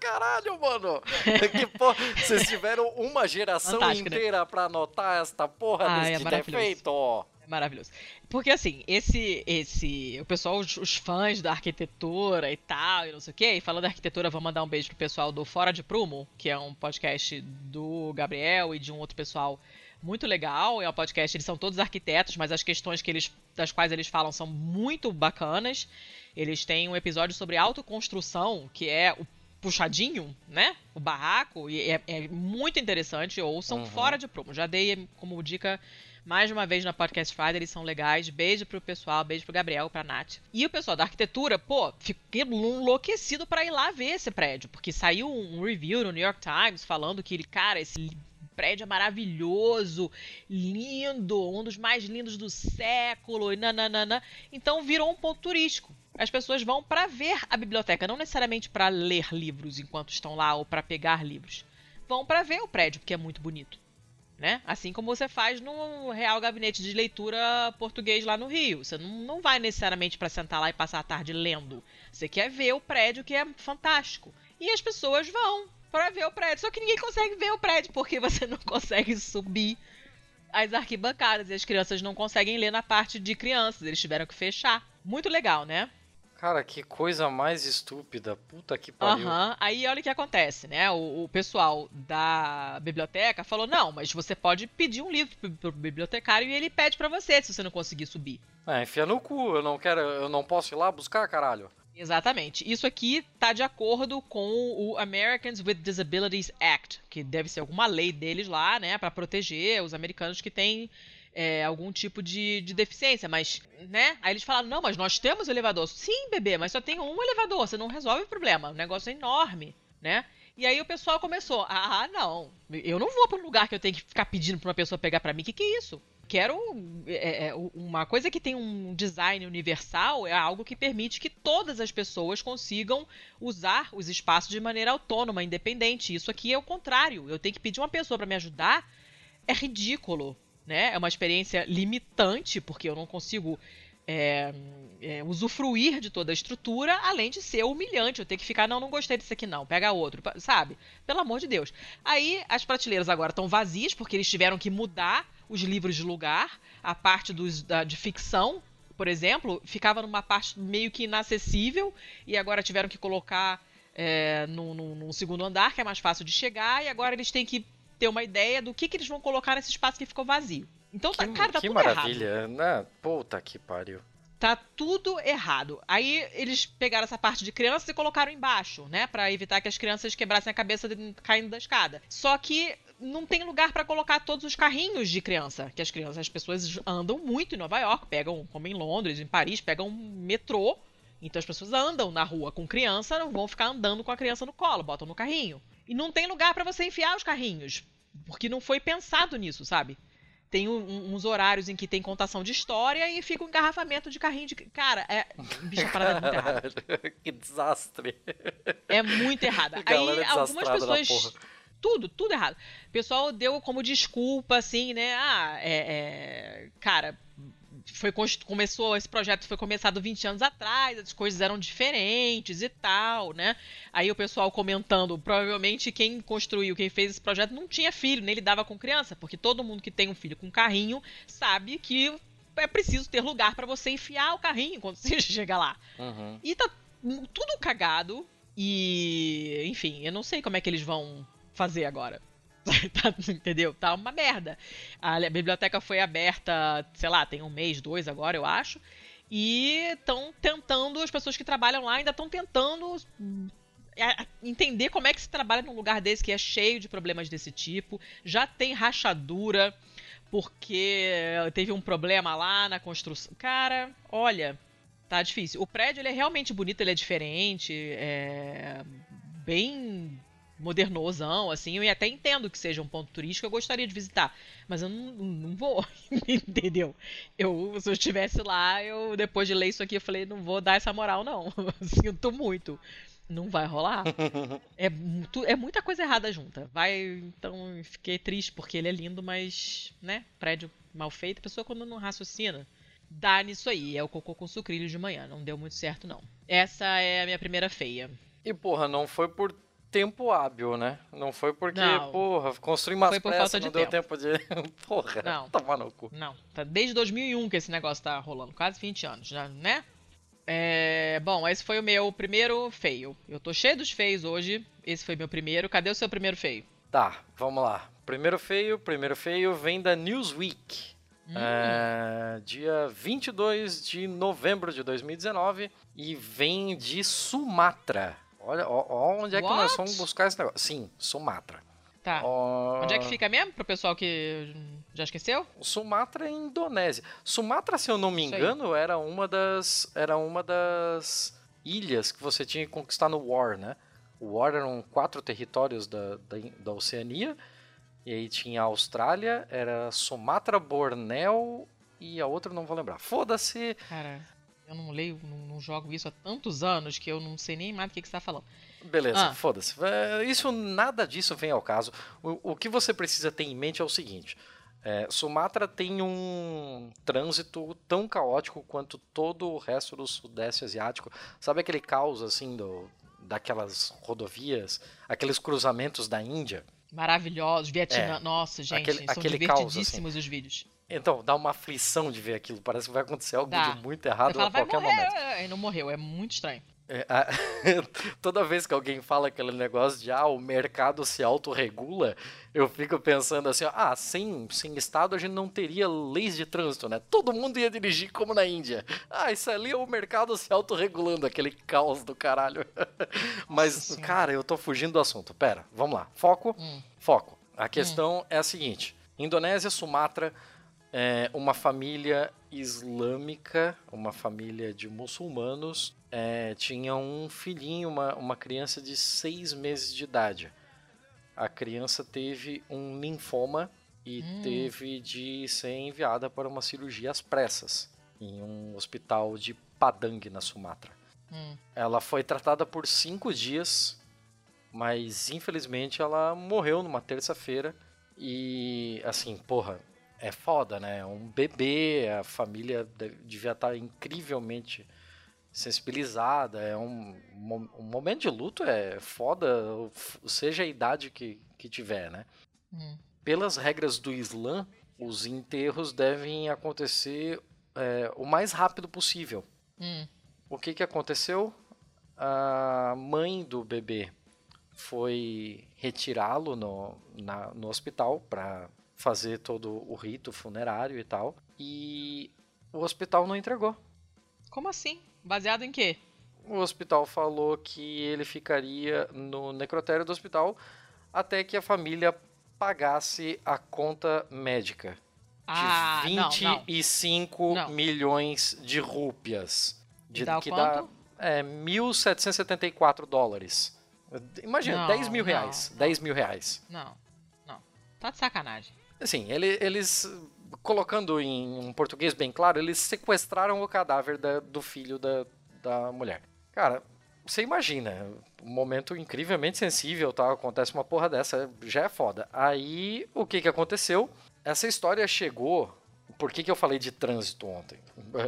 Caralho, mano! [laughs] Que porra, vocês tiveram uma geração Fantástico, né? inteira pra anotar esta porra Ai, é desse maravilhoso. defeito. É maravilhoso. Porque assim, esse, esse, o pessoal, os, os fãs da arquitetura e tal, e não sei o quê, e falando da arquitetura, vou mandar um beijo pro pessoal do Fora de Prumo, que é um podcast do Gabriel e de um outro pessoal muito legal. É um podcast, eles são todos arquitetos, mas as questões que eles, das quais eles falam são muito bacanas. Eles têm um episódio sobre autoconstrução, que é o puxadinho, né? O barraco, e é, é muito interessante. Ouçam Uhum. Fora de Prumo. Já dei como dica mais uma vez na Podcast Friday, eles são legais. Beijo pro pessoal, beijo pro Gabriel, pra Nath. E o pessoal da arquitetura, pô, fiquei enlouquecido pra ir lá ver esse prédio, porque saiu um review no New York Times falando que, cara, esse prédio é maravilhoso, lindo, um dos mais lindos do século, e nananana. Então virou um ponto turístico. As pessoas vão pra ver a biblioteca, não necessariamente pra ler livros enquanto estão lá ou pra pegar livros. Vão pra ver o prédio, porque é muito bonito né? Assim como você faz no Real Gabinete de Leitura Português lá no Rio. Você não, não vai necessariamente para sentar lá e passar a tarde lendo. Você quer ver o prédio que é fantástico. E as pessoas vão para ver o prédio. Só que ninguém consegue ver o prédio porque [laughs] você não consegue subir as arquibancadas e as crianças não conseguem ler na parte de crianças. Eles tiveram que fechar. Muito legal, né? Cara, que coisa mais estúpida. Puta que pariu. Aham. Aí olha o que acontece, né? O, o pessoal da biblioteca falou: não, mas você pode pedir um livro pro, pro bibliotecário e ele pede pra você se você não conseguir subir. É, enfia no cu, eu não quero, eu não posso ir lá buscar, caralho. Exatamente. Isso aqui tá de acordo com o Americans with Disabilities Act, que deve ser alguma lei deles lá, né, Pra proteger os americanos que têm é, algum tipo de, de deficiência, mas, né? Aí eles falaram, não, mas nós temos elevador. Sim, bebê, mas só tem um elevador, você não resolve o problema, o negócio é enorme, né? E aí o pessoal começou, ah, não, eu não vou para um lugar que eu tenho que ficar pedindo para uma pessoa pegar para mim, o que, que é isso? Quero é, é, uma coisa que tem um design universal é algo que permite que todas as pessoas consigam usar os espaços de maneira autônoma, independente. Isso aqui é o contrário. Eu tenho que pedir uma pessoa para me ajudar é ridículo, né? É uma experiência limitante porque eu não consigo é, é, usufruir de toda a estrutura, além de ser humilhante. Eu tenho que ficar, não, não gostei disso aqui não, pega outro, sabe? Pelo amor de Deus. Aí as prateleiras agora estão vazias porque eles tiveram que mudar os livros de lugar, a parte dos, da, de ficção, por exemplo, ficava numa parte meio que inacessível e agora tiveram que colocar é, num segundo andar, que é mais fácil de chegar, e agora eles têm que ter uma ideia do que, que eles vão colocar nesse espaço que ficou vazio. Então, tá, Que, cara, tá que tudo maravilha, errado. né? Puta que pariu. Tá tudo errado. Aí eles pegaram essa parte de crianças e colocaram embaixo, né? Pra evitar que as crianças quebrassem a cabeça caindo da escada. Só que não tem lugar pra colocar todos os carrinhos de criança. Que as crianças, as pessoas andam muito em Nova York, pegam, como em Londres, em Paris, pegam um metrô. Então as pessoas andam na rua com criança, não vão ficar andando com a criança no colo, botam no carrinho. E não tem lugar pra você enfiar os carrinhos, porque não foi pensado nisso, sabe? tem um, uns horários em que tem contação de história e fica um engarrafamento de carrinho de. Cara, é. Bicho, a parada é muito errada. [laughs] que desastre. É muito errada. [laughs] Aí algumas pessoas. Tudo, tudo errado. O pessoal deu como desculpa, assim, né? Ah, é. é... Cara, foi começou esse projeto foi começado 20 anos atrás, as coisas eram diferentes e tal, né? Aí o pessoal comentando, provavelmente quem construiu, quem fez esse projeto não tinha filho, nem lidava com criança, porque todo mundo que tem um filho com carrinho sabe que é preciso ter lugar para você enfiar o carrinho quando [laughs] você chega lá. Uhum. E tá tudo cagado e, enfim, eu não sei como é que eles vão fazer agora. [laughs] Tá, entendeu? Tá uma merda. A biblioteca foi aberta, sei lá, tem um mês, dois agora, eu acho. E estão tentando, as pessoas que trabalham lá ainda estão tentando é, entender como é que se trabalha num lugar desse que é cheio de problemas desse tipo. Já tem rachadura, porque teve um problema lá na construção. Cara, olha, tá difícil. O prédio ele é realmente bonito, ele é diferente, é bem modernosão, assim, eu até entendo que seja um ponto turístico, eu gostaria de visitar, mas eu não, não vou, [laughs] entendeu? Eu, se eu estivesse lá, eu, depois de ler isso aqui, eu falei, não vou dar essa moral, não, [laughs] sinto muito, não vai rolar. [laughs] é, é muita coisa errada junta, vai, então, fiquei triste, porque ele é lindo, mas, né, prédio mal feito, a pessoa quando não raciocina, dá nisso aí, é o cocô com sucrilho de manhã, não deu muito certo, não. Essa é a minha primeira feia. E, porra, não foi por tempo hábil, né? Não foi porque, não. porra, construir umas foi por peças, falta de não tempo. deu tempo de... [laughs] porra, não. tomar no cu. Não, tá desde 2001 que esse negócio tá rolando, quase 20 anos, né? É... Bom, esse foi o meu primeiro feio. Eu tô cheio dos feios hoje, esse foi meu primeiro. Cadê o seu primeiro feio? Tá, vamos lá. Primeiro feio, primeiro feio vem da Newsweek. Hum. É, dia 22 de novembro de 2019 e vem de Sumatra. Olha, ó, onde é que What? nós fomos buscar esse negócio. Sim, Sumatra. Tá. Onde é que fica mesmo, pro pessoal que já esqueceu? Sumatra é Indonésia. Sumatra, se eu não me engano, era uma das era uma das ilhas que você tinha que conquistar no War, né? O War eram quatro territórios da, da, da Oceania. E aí tinha a Austrália, era Sumatra, Bornéu e a outra não vou lembrar. Foda-se. Cara. Eu não leio, não, não, jogo isso há tantos anos que eu não sei nem mais do que, que você está falando. Beleza, ah. foda-se. É, isso, nada disso vem ao caso. O, o que você precisa ter em mente é o seguinte. É, Sumatra tem um trânsito tão caótico quanto todo o resto do Sudeste Asiático. Sabe aquele caos, assim, do, daquelas rodovias, aqueles cruzamentos da Índia? Maravilhosos, Vietnã. É, Nossa, gente, aquele, são aquele divertidíssimos caos, assim. os vídeos. Então, dá uma aflição de ver aquilo. Parece que vai acontecer algo dá. de muito errado a qualquer morrer. momento. Ele não morreu, é muito estranho. É, a... [laughs] Toda vez que alguém fala aquele negócio de ah, o mercado se autorregula, eu fico pensando assim, ah, sem, sem Estado a gente não teria leis de trânsito, né? Todo mundo ia dirigir como na Índia. Ah, isso ali é o mercado se autorregulando, aquele caos do caralho. [laughs] Mas, Nossa, cara, eu tô fugindo do assunto. Pera, vamos lá. Foco, hum. foco. A questão hum. é a seguinte: Indonésia, Sumatra, é, uma família islâmica, uma família de muçulmanos, é, tinha um filhinho, uma, uma criança de seis meses de idade. A criança teve um linfoma e hum. teve de ser enviada para uma cirurgia às pressas em um hospital de Padang, na Sumatra. Hum. Ela foi tratada por cinco dias, mas infelizmente ela morreu numa terça-feira. E assim, porra, é foda, né? É um bebê, a família devia estar incrivelmente sensibilizada. É um, um momento de luto é foda, seja a idade que, que tiver, né? Hum. Pelas regras do Islã, os enterros devem acontecer é, o mais rápido possível. Hum. O que, que aconteceu? A mãe do bebê foi retirá-lo no, no hospital para fazer todo o rito funerário e tal. E o hospital não entregou. Como assim? Baseado em quê? O hospital falou que ele ficaria no necrotério do hospital até que a família pagasse a conta médica ah, de 25 não, não. milhões de rúpias. De, dá que quanto? dá é, 1.774 dólares. Imagina, não, 10 mil reais. 10 mil reais. Não, não. Tá de sacanagem. Assim, ele, eles colocando em um português bem claro, eles sequestraram o cadáver da, do filho da, da mulher. Cara, você imagina, um momento incrivelmente sensível, tá? Acontece uma porra dessa, já é foda. Aí, o que que aconteceu? Essa história chegou. Por que, que eu falei de trânsito ontem?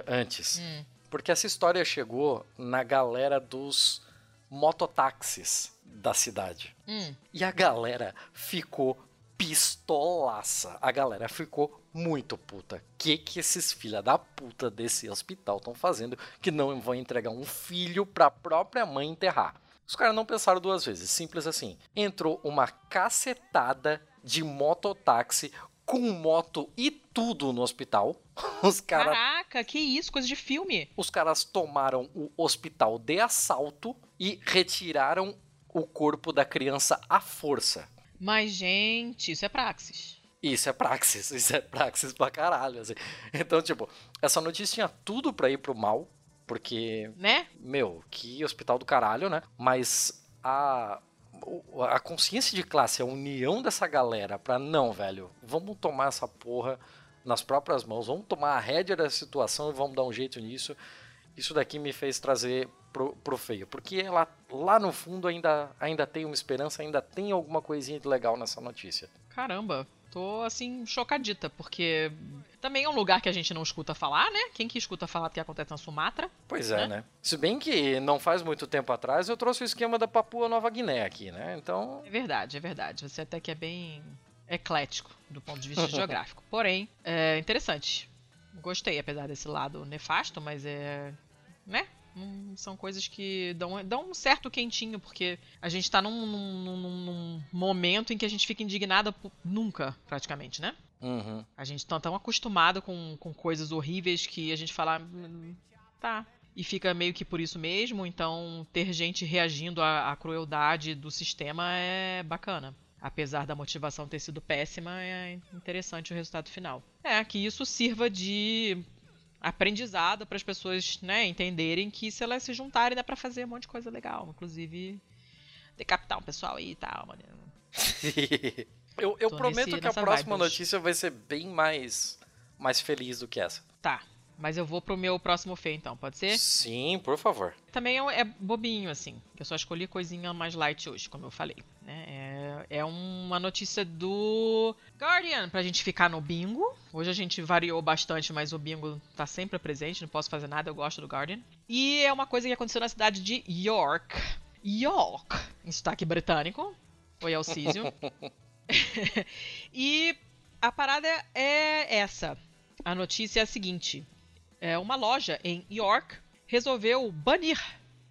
Antes. Hum. Porque essa história chegou na galera dos mototáxis da cidade. Hum. E a galera ficou pistolaça. A galera ficou muito puta. Que que esses filha da puta desse hospital estão fazendo que não vão entregar um filho pra própria mãe enterrar? Os caras não pensaram duas vezes, simples assim. Entrou uma cacetada de mototáxi com moto e tudo no hospital. [laughs] Os cara... Caraca, que isso, coisa de filme. Os caras tomaram o hospital de assalto e retiraram o corpo da criança à força. Mas, gente, isso é praxis. Isso é praxis, [laughs] isso é praxis pra caralho. Assim. Então, tipo, essa notícia tinha tudo pra ir pro mal, porque. Né? Meu, que hospital do caralho, né? Mas a. A consciência de classe, a união dessa galera pra não, velho, vamos tomar essa porra nas próprias mãos, vamos tomar a rédea da situação e vamos dar um jeito nisso. Isso daqui me fez trazer pro, pro feio. Porque lá, lá no fundo ainda, ainda tem uma esperança, ainda tem alguma coisinha de legal nessa notícia. Caramba, tô assim, chocadita, porque também é um lugar que a gente não escuta falar, né? Quem que escuta falar do que acontece na Sumatra? Pois é, né? né? Se bem que não faz muito tempo atrás eu trouxe o esquema da Papua Nova Guiné aqui, né? Então. É verdade, é verdade. Você até que é bem eclético do ponto de vista [laughs] geográfico. Porém, é interessante. Gostei, apesar desse lado nefasto, mas é. né? Hum, são coisas que dão, dão um certo quentinho, porque a gente tá num, num, num momento em que a gente fica indignada por, nunca, praticamente, né? Uhum. A gente tá tão acostumado com, com coisas horríveis que a gente fala. Tá. E fica meio que por isso mesmo, então ter gente reagindo à, à crueldade do sistema é bacana apesar da motivação ter sido péssima, é interessante o resultado final. É, que isso sirva de aprendizado para as pessoas né, entenderem que se elas se juntarem dá para fazer um monte de coisa legal, inclusive decapitar um pessoal aí e tal. Mano. [laughs] eu eu prometo nesse, que a próxima notícia vai ser bem mais, mais feliz do que essa. Tá, mas eu vou pro meu próximo fê, então, pode ser? Sim, por favor. Também é, é bobinho, assim. Eu só escolhi coisinha mais light hoje, como eu falei. Né? É, é uma notícia do Guardian pra gente ficar no bingo. Hoje a gente variou bastante, mas o bingo tá sempre presente, não posso fazer nada, eu gosto do Guardian. E é uma coisa que aconteceu na cidade de York. York, em sotaque britânico. Foi Alcísio. [laughs] e a parada é essa. A notícia é a seguinte: é, uma loja em York resolveu banir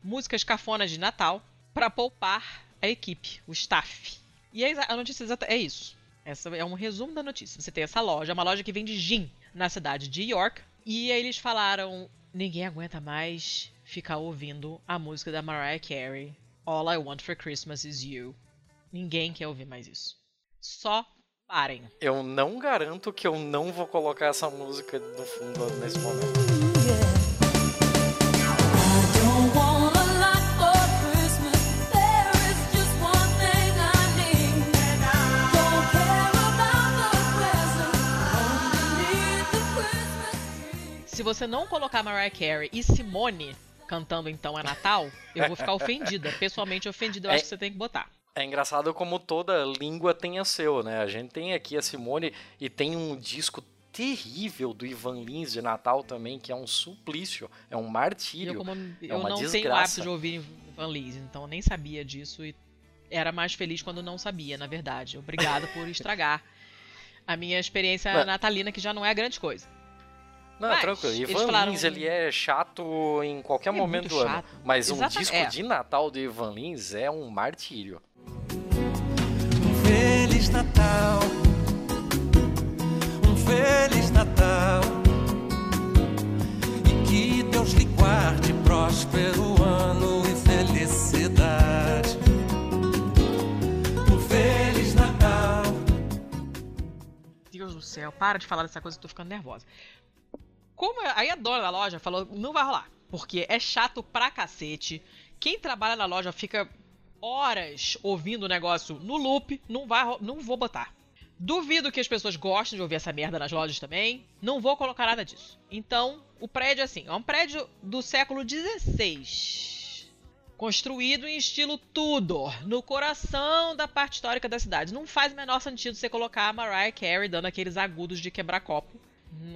músicas cafonas de Natal para poupar a equipe, o staff. E a notícia exata é isso. Essa é um resumo da notícia. Você tem essa loja, uma loja que vende gin na cidade de York. E eles falaram: ninguém aguenta mais ficar ouvindo a música da Mariah Carey. All I Want for Christmas is You. Ninguém quer ouvir mais isso. Só parem. Eu não garanto que eu não vou colocar essa música no fundo nesse momento. Você não colocar Mariah Carey e Simone cantando então é Natal, eu vou ficar [laughs] ofendida. Pessoalmente ofendida, eu é, acho que você tem que botar. É engraçado como toda língua tem a seu, né? A gente tem aqui a Simone e tem um disco terrível do Ivan Lins de Natal também, que é um suplício, é um martírio. Eu, como, é eu não desgraça. tenho hábito de ouvir Ivan Lins, então eu nem sabia disso e era mais feliz quando não sabia, na verdade. Obrigado por estragar a minha experiência Mas... natalina, que já não é grande coisa. Não, mas, tranquilo. Ivan falaram... Lins, ele é chato em qualquer é momento do ano. Mas um disco é. de Natal do Ivan Lins é um martírio. Feliz Natal. Um Feliz Natal. E que Deus lhe guarde próspero ano e felicidade. Um Feliz Natal. Deus do céu, para de falar dessa coisa, eu tô ficando nervosa. Como aí a dona da loja falou, não vai rolar, porque é chato pra cacete. Quem trabalha na loja fica horas ouvindo o negócio no loop, não vai, não vou botar. Duvido que as pessoas gostem de ouvir essa merda nas lojas também. Não vou colocar nada disso. Então, o prédio é assim: é um prédio do século XVI. Construído em estilo Tudor, no coração da parte histórica da cidade. Não faz o menor sentido você colocar a Mariah Carey dando aqueles agudos de quebrar copo.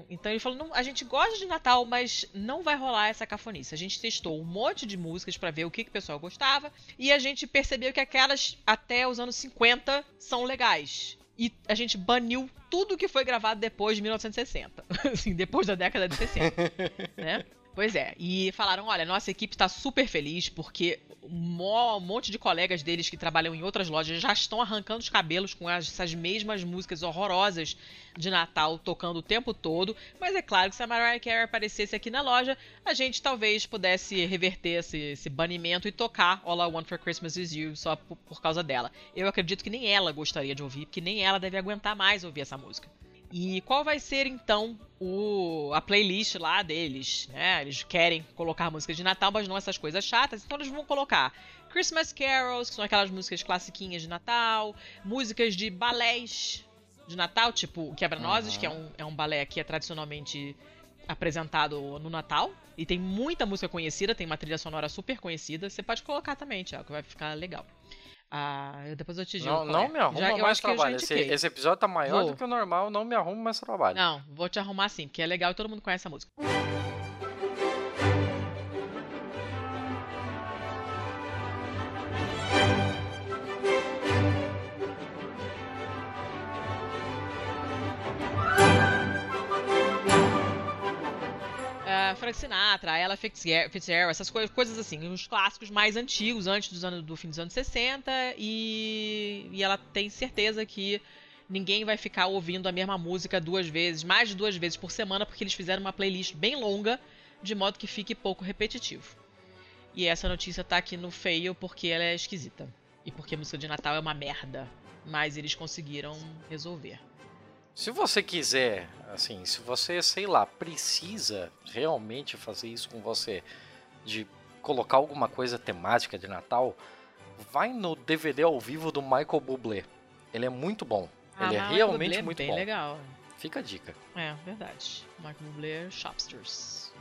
Então ele falou: a gente gosta de Natal, mas não vai rolar essa cafonice. A gente testou um monte de músicas para ver o que, que o pessoal gostava e a gente percebeu que aquelas até os anos 50 são legais e a gente baniu tudo que foi gravado depois de 1960. [laughs] assim, depois da década de 60. né? [laughs] Pois é, e falaram: olha, nossa equipe está super feliz porque um monte de colegas deles que trabalham em outras lojas já estão arrancando os cabelos com essas mesmas músicas horrorosas de Natal tocando o tempo todo. Mas é claro que se a Mariah Carey aparecesse aqui na loja, a gente talvez pudesse reverter esse, esse banimento e tocar All I Want for Christmas Is You só por, por causa dela. Eu acredito que nem ela gostaria de ouvir, porque nem ela deve aguentar mais ouvir essa música. E qual vai ser então o, a playlist lá deles? Né? Eles querem colocar música de Natal, mas não essas coisas chatas, então eles vão colocar Christmas Carols, que são aquelas músicas classiquinhas de Natal, músicas de balés de Natal, tipo Quebra-Nozes, uhum. que é um, é um balé que é tradicionalmente apresentado no Natal. E tem muita música conhecida, tem uma trilha sonora super conhecida. Você pode colocar também, Tiago, que vai ficar legal. Ah, depois eu te digo. Não, não me arruma já, mais trabalho. Esse, esse, episódio tá maior vou. do que o normal, não me arruma mais trabalho. Não, vou te arrumar sim, porque é legal e todo mundo conhece a música. Frank Sinatra, Ella Fitzgerald, essas coisas assim, os clássicos mais antigos, antes dos anos, do fim dos anos 60, e, e ela tem certeza que ninguém vai ficar ouvindo a mesma música duas vezes, mais de duas vezes por semana, porque eles fizeram uma playlist bem longa, de modo que fique pouco repetitivo. E essa notícia tá aqui no feio porque ela é esquisita. E porque a música de Natal é uma merda. Mas eles conseguiram resolver. Se você quiser, assim, se você, sei lá, precisa realmente fazer isso com você, de colocar alguma coisa temática de Natal, vai no DVD ao vivo do Michael Bublé. Ele é muito bom. Ah, Ele é realmente Bublé é muito bem bom. legal. Fica a dica. É, verdade. Michael Bublé, Shopsters.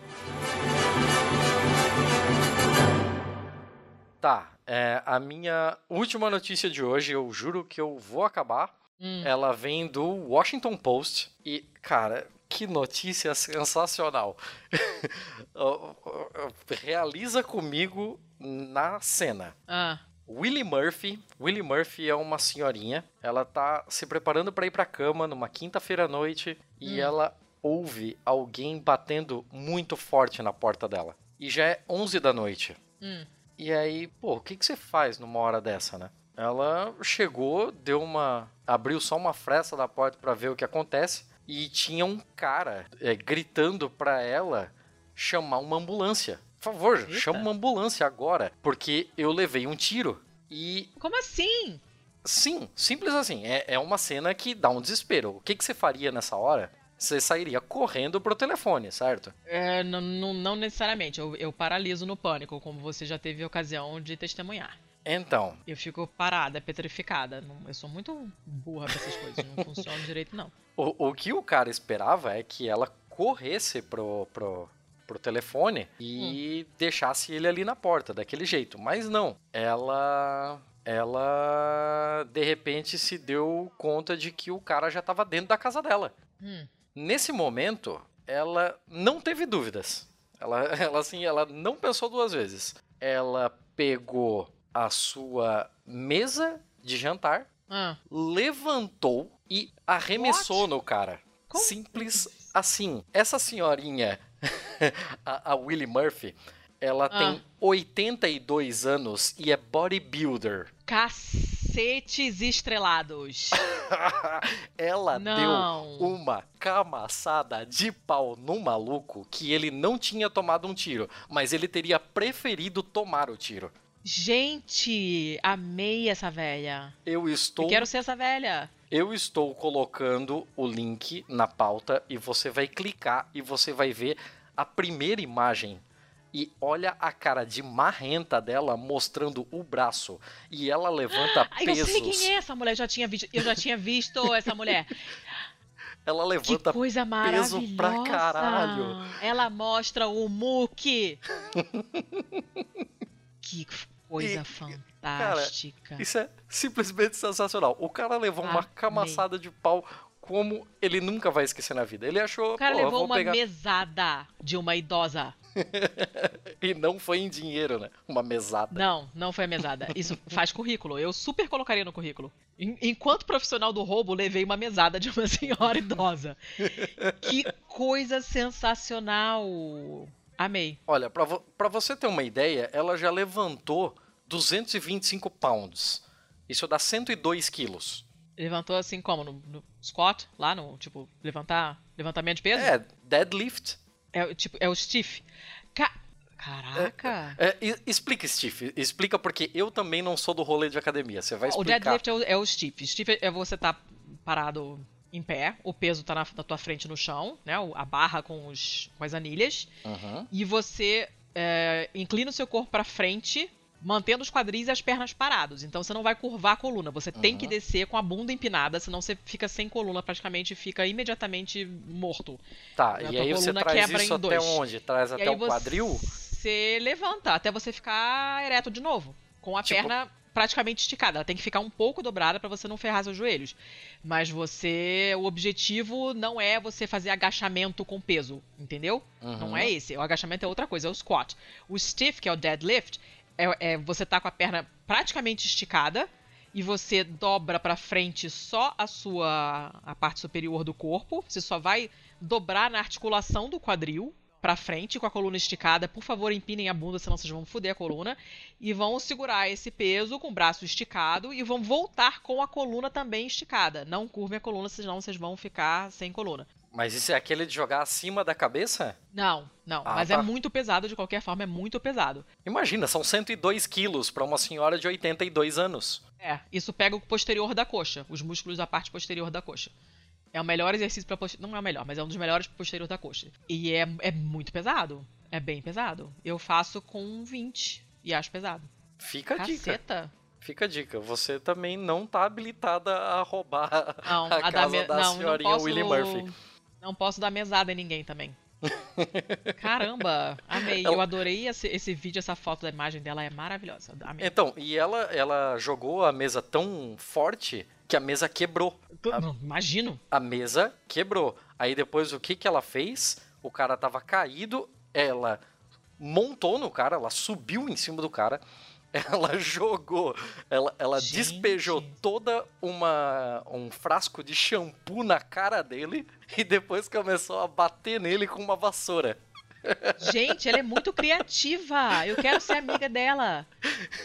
Tá, é, a minha última notícia de hoje, eu juro que eu vou acabar Hum. Ela vem do Washington Post e, cara, que notícia sensacional. [laughs] Realiza comigo na cena. Ah. Willie Murphy. Willie Murphy é uma senhorinha. Ela tá se preparando para ir pra cama numa quinta-feira à noite e hum. ela ouve alguém batendo muito forte na porta dela. E já é 11 da noite. Hum. E aí, pô, o que, que você faz numa hora dessa, né? Ela chegou, deu uma. abriu só uma fresta da porta para ver o que acontece. E tinha um cara é, gritando para ela chamar uma ambulância. Por favor, Eita. chama uma ambulância agora. Porque eu levei um tiro. E. Como assim? Sim, simples assim. É, é uma cena que dá um desespero. O que, que você faria nessa hora? Você sairia correndo pro telefone, certo? É, não, não necessariamente. Eu, eu paraliso no pânico, como você já teve ocasião de testemunhar. Então. Eu fico parada, petrificada. Eu sou muito burra pra essas coisas. Não funciona direito, não. O, o que o cara esperava é que ela corresse pro, pro, pro telefone e hum. deixasse ele ali na porta, daquele jeito. Mas não. Ela. Ela de repente se deu conta de que o cara já estava dentro da casa dela. Hum. Nesse momento, ela não teve dúvidas. Ela, [laughs] ela assim, ela não pensou duas vezes. Ela pegou a sua mesa de jantar, ah. levantou e arremessou What? no cara. Como? Simples assim. Essa senhorinha, [laughs] a, a Willie Murphy, ela ah. tem 82 anos e é bodybuilder. Cacetes estrelados. [laughs] ela não. deu uma camaçada de pau no maluco que ele não tinha tomado um tiro, mas ele teria preferido tomar o tiro. Gente, amei essa velha. Eu estou. Eu quero ser essa velha. Eu estou colocando o link na pauta e você vai clicar e você vai ver a primeira imagem e olha a cara de marrenta dela mostrando o braço. E ela levanta [gasps] Ai, pesos. Eu sei quem é essa mulher, já tinha visto, eu já tinha visto essa mulher. [laughs] Ela levanta que coisa peso pra caralho. Ela mostra o muque. [laughs] que coisa E- fantástica. Isso é simplesmente sensacional. O cara levou uma camaçada de pau como ele nunca vai esquecer na vida. Ele achou, o cara levou vou uma pegar... mesada de uma idosa. [laughs] E não foi em dinheiro, né? Uma mesada. Não, não foi a mesada. Isso faz currículo. Eu super colocaria no currículo. En- Enquanto profissional do roubo, levei uma mesada de uma [laughs] senhora idosa. Que coisa sensacional. Amei. Olha, pra, vo- pra você ter uma ideia, ela já levantou 225 pounds. Isso dá 102 quilos. Levantou assim como? No, no squat? Lá no, tipo, levantar, levantamento de peso? É, deadlift. É, o tipo, é o stiff. Ca- Caraca! É, e- explica, Steve. Explica porque eu também não sou do rolê de academia. Você vai o explicar. deadlift é o, é o stiff. Stiff é você tá parado em pé, o peso tá na, na tua frente no chão, né? o- A barra com, os, com as anilhas. Uhum. E você é, inclina o seu corpo pra frente, mantendo os quadris e as pernas parados. Então você não vai curvar a coluna. Você tem que Uhum. descer com a bunda empinada, senão você fica sem coluna praticamente fica imediatamente morto. Tá, A e aí você traz isso até onde? Traz e até o quadril? Você levanta até você ficar ereto de novo, com a Tipo- perna praticamente esticada. Ela tem que ficar um pouco dobrada pra você não ferrar seus joelhos. Mas você, o objetivo não é você fazer agachamento com peso, entendeu? Não Uhum. é esse. O agachamento é outra coisa, é o squat. O stiff, que é o deadlift, é, é você tá com a perna praticamente esticada e você dobra pra frente só a sua a parte superior do corpo. Você só vai dobrar na articulação do quadril pra frente com a coluna esticada. Por favor, empinem a bunda, senão vocês vão foder a coluna. E vão segurar esse peso com o braço esticado e vão voltar com a coluna também esticada. Não curvem a coluna, senão vocês vão ficar sem coluna. Mas isso é aquele de jogar acima da cabeça? Não, não. Ah, mas tá. é muito pesado, de qualquer forma, é muito pesado. Imagina, são 102 quilos pra uma senhora de 82 anos. É, isso pega o posterior da coxa, os músculos da parte posterior da coxa. É o melhor exercício para posterior. Não é o melhor, mas é um dos melhores pro posterior da coxa. E é, é muito pesado. É bem pesado. Eu faço com 20 e acho pesado. Fica a dica. Caceta. Fica a dica. Você também não tá habilitada a roubar Não, a, a, da casa me... da não, não senhorinha posso. Willie Murphy. Não posso dar mesada em ninguém também. [laughs] Caramba, amei. Ela- Eu adorei esse, esse vídeo, essa foto da imagem dela é maravilhosa. Amei. Então, e ela, ela jogou a mesa tão forte que a mesa quebrou. Não, imagino. A mesa quebrou. Aí depois o que, que ela fez? O cara tava caído, ela montou no cara, ela subiu em cima do cara, ela jogou, ela, ela Gente. despejou toda uma um frasco de shampoo na cara dele e depois começou a bater nele com uma vassoura. Gente, ela é muito criativa. Eu quero ser amiga dela.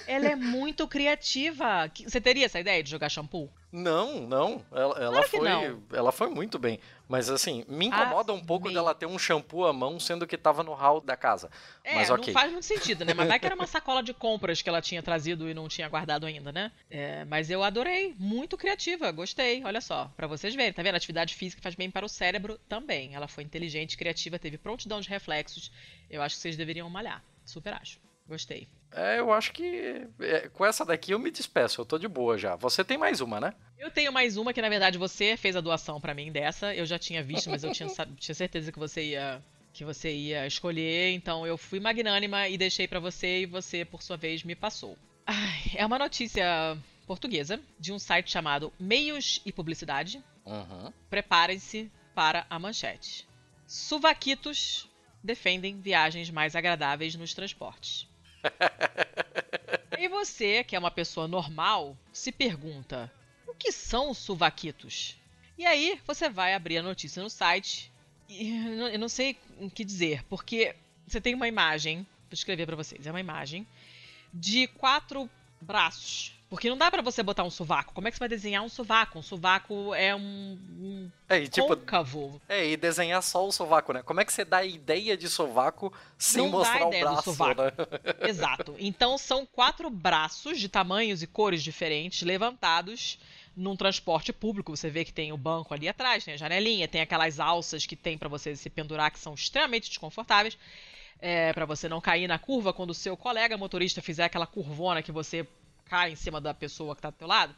Ela é muito criativa. Você teria essa ideia de jogar shampoo? Não, não. Ela, ela Claro foi. não. Ela foi muito bem. Mas assim, me incomoda um pouco dela ter um shampoo à mão, sendo que tava no hall da casa. É, Mas ok. não faz muito sentido, né? Mas vai que era uma [laughs] sacola de compras que ela tinha trazido e não tinha guardado ainda, né? É, mas eu adorei. Muito criativa. Gostei. Olha só. Pra vocês verem. Tá vendo? Atividade física faz bem para o cérebro também. Ela foi inteligente, criativa, teve prontidão de reflexos. Eu acho que vocês deveriam malhar. Super acho. Gostei. É, eu acho que é, com essa daqui eu me despeço, eu tô de boa já. Você tem mais uma, né? Eu tenho mais uma que, na verdade, você fez a doação pra mim dessa. Eu já tinha visto, mas eu tinha, tinha certeza que você ia que você ia escolher. Então eu fui magnânima e deixei pra você e você, por sua vez, me passou. Ai, é uma notícia portuguesa de um site chamado Meios e Publicidade. Uhum. Preparem-se para a manchete. Suvaquitos defendem viagens mais agradáveis nos transportes. E você, que é uma pessoa normal, se pergunta: o que são os suvaquitos? E aí você vai abrir a notícia no site e [laughs] eu não- sei o que dizer, porque você tem uma imagem, vou escrever pra vocês, é uma imagem de quatro braços. Porque não dá pra você botar um sovaco. Como é que você vai desenhar um sovaco? Um sovaco é um, um É, e tipo, côncavo. é, e desenhar só o sovaco, né? Como é que você dá a ideia de sovaco sem Não dá mostrar o ideia do braço, sovaco. né? [laughs] Exato. Então são quatro braços de tamanhos e cores diferentes levantados num transporte público. Você vê que tem o banco ali atrás, tem a janelinha, tem aquelas alças que tem pra você se pendurar que são extremamente desconfortáveis. é, para você não cair na curva quando o seu colega motorista fizer aquela curvona que você cai em cima da pessoa que está do teu lado,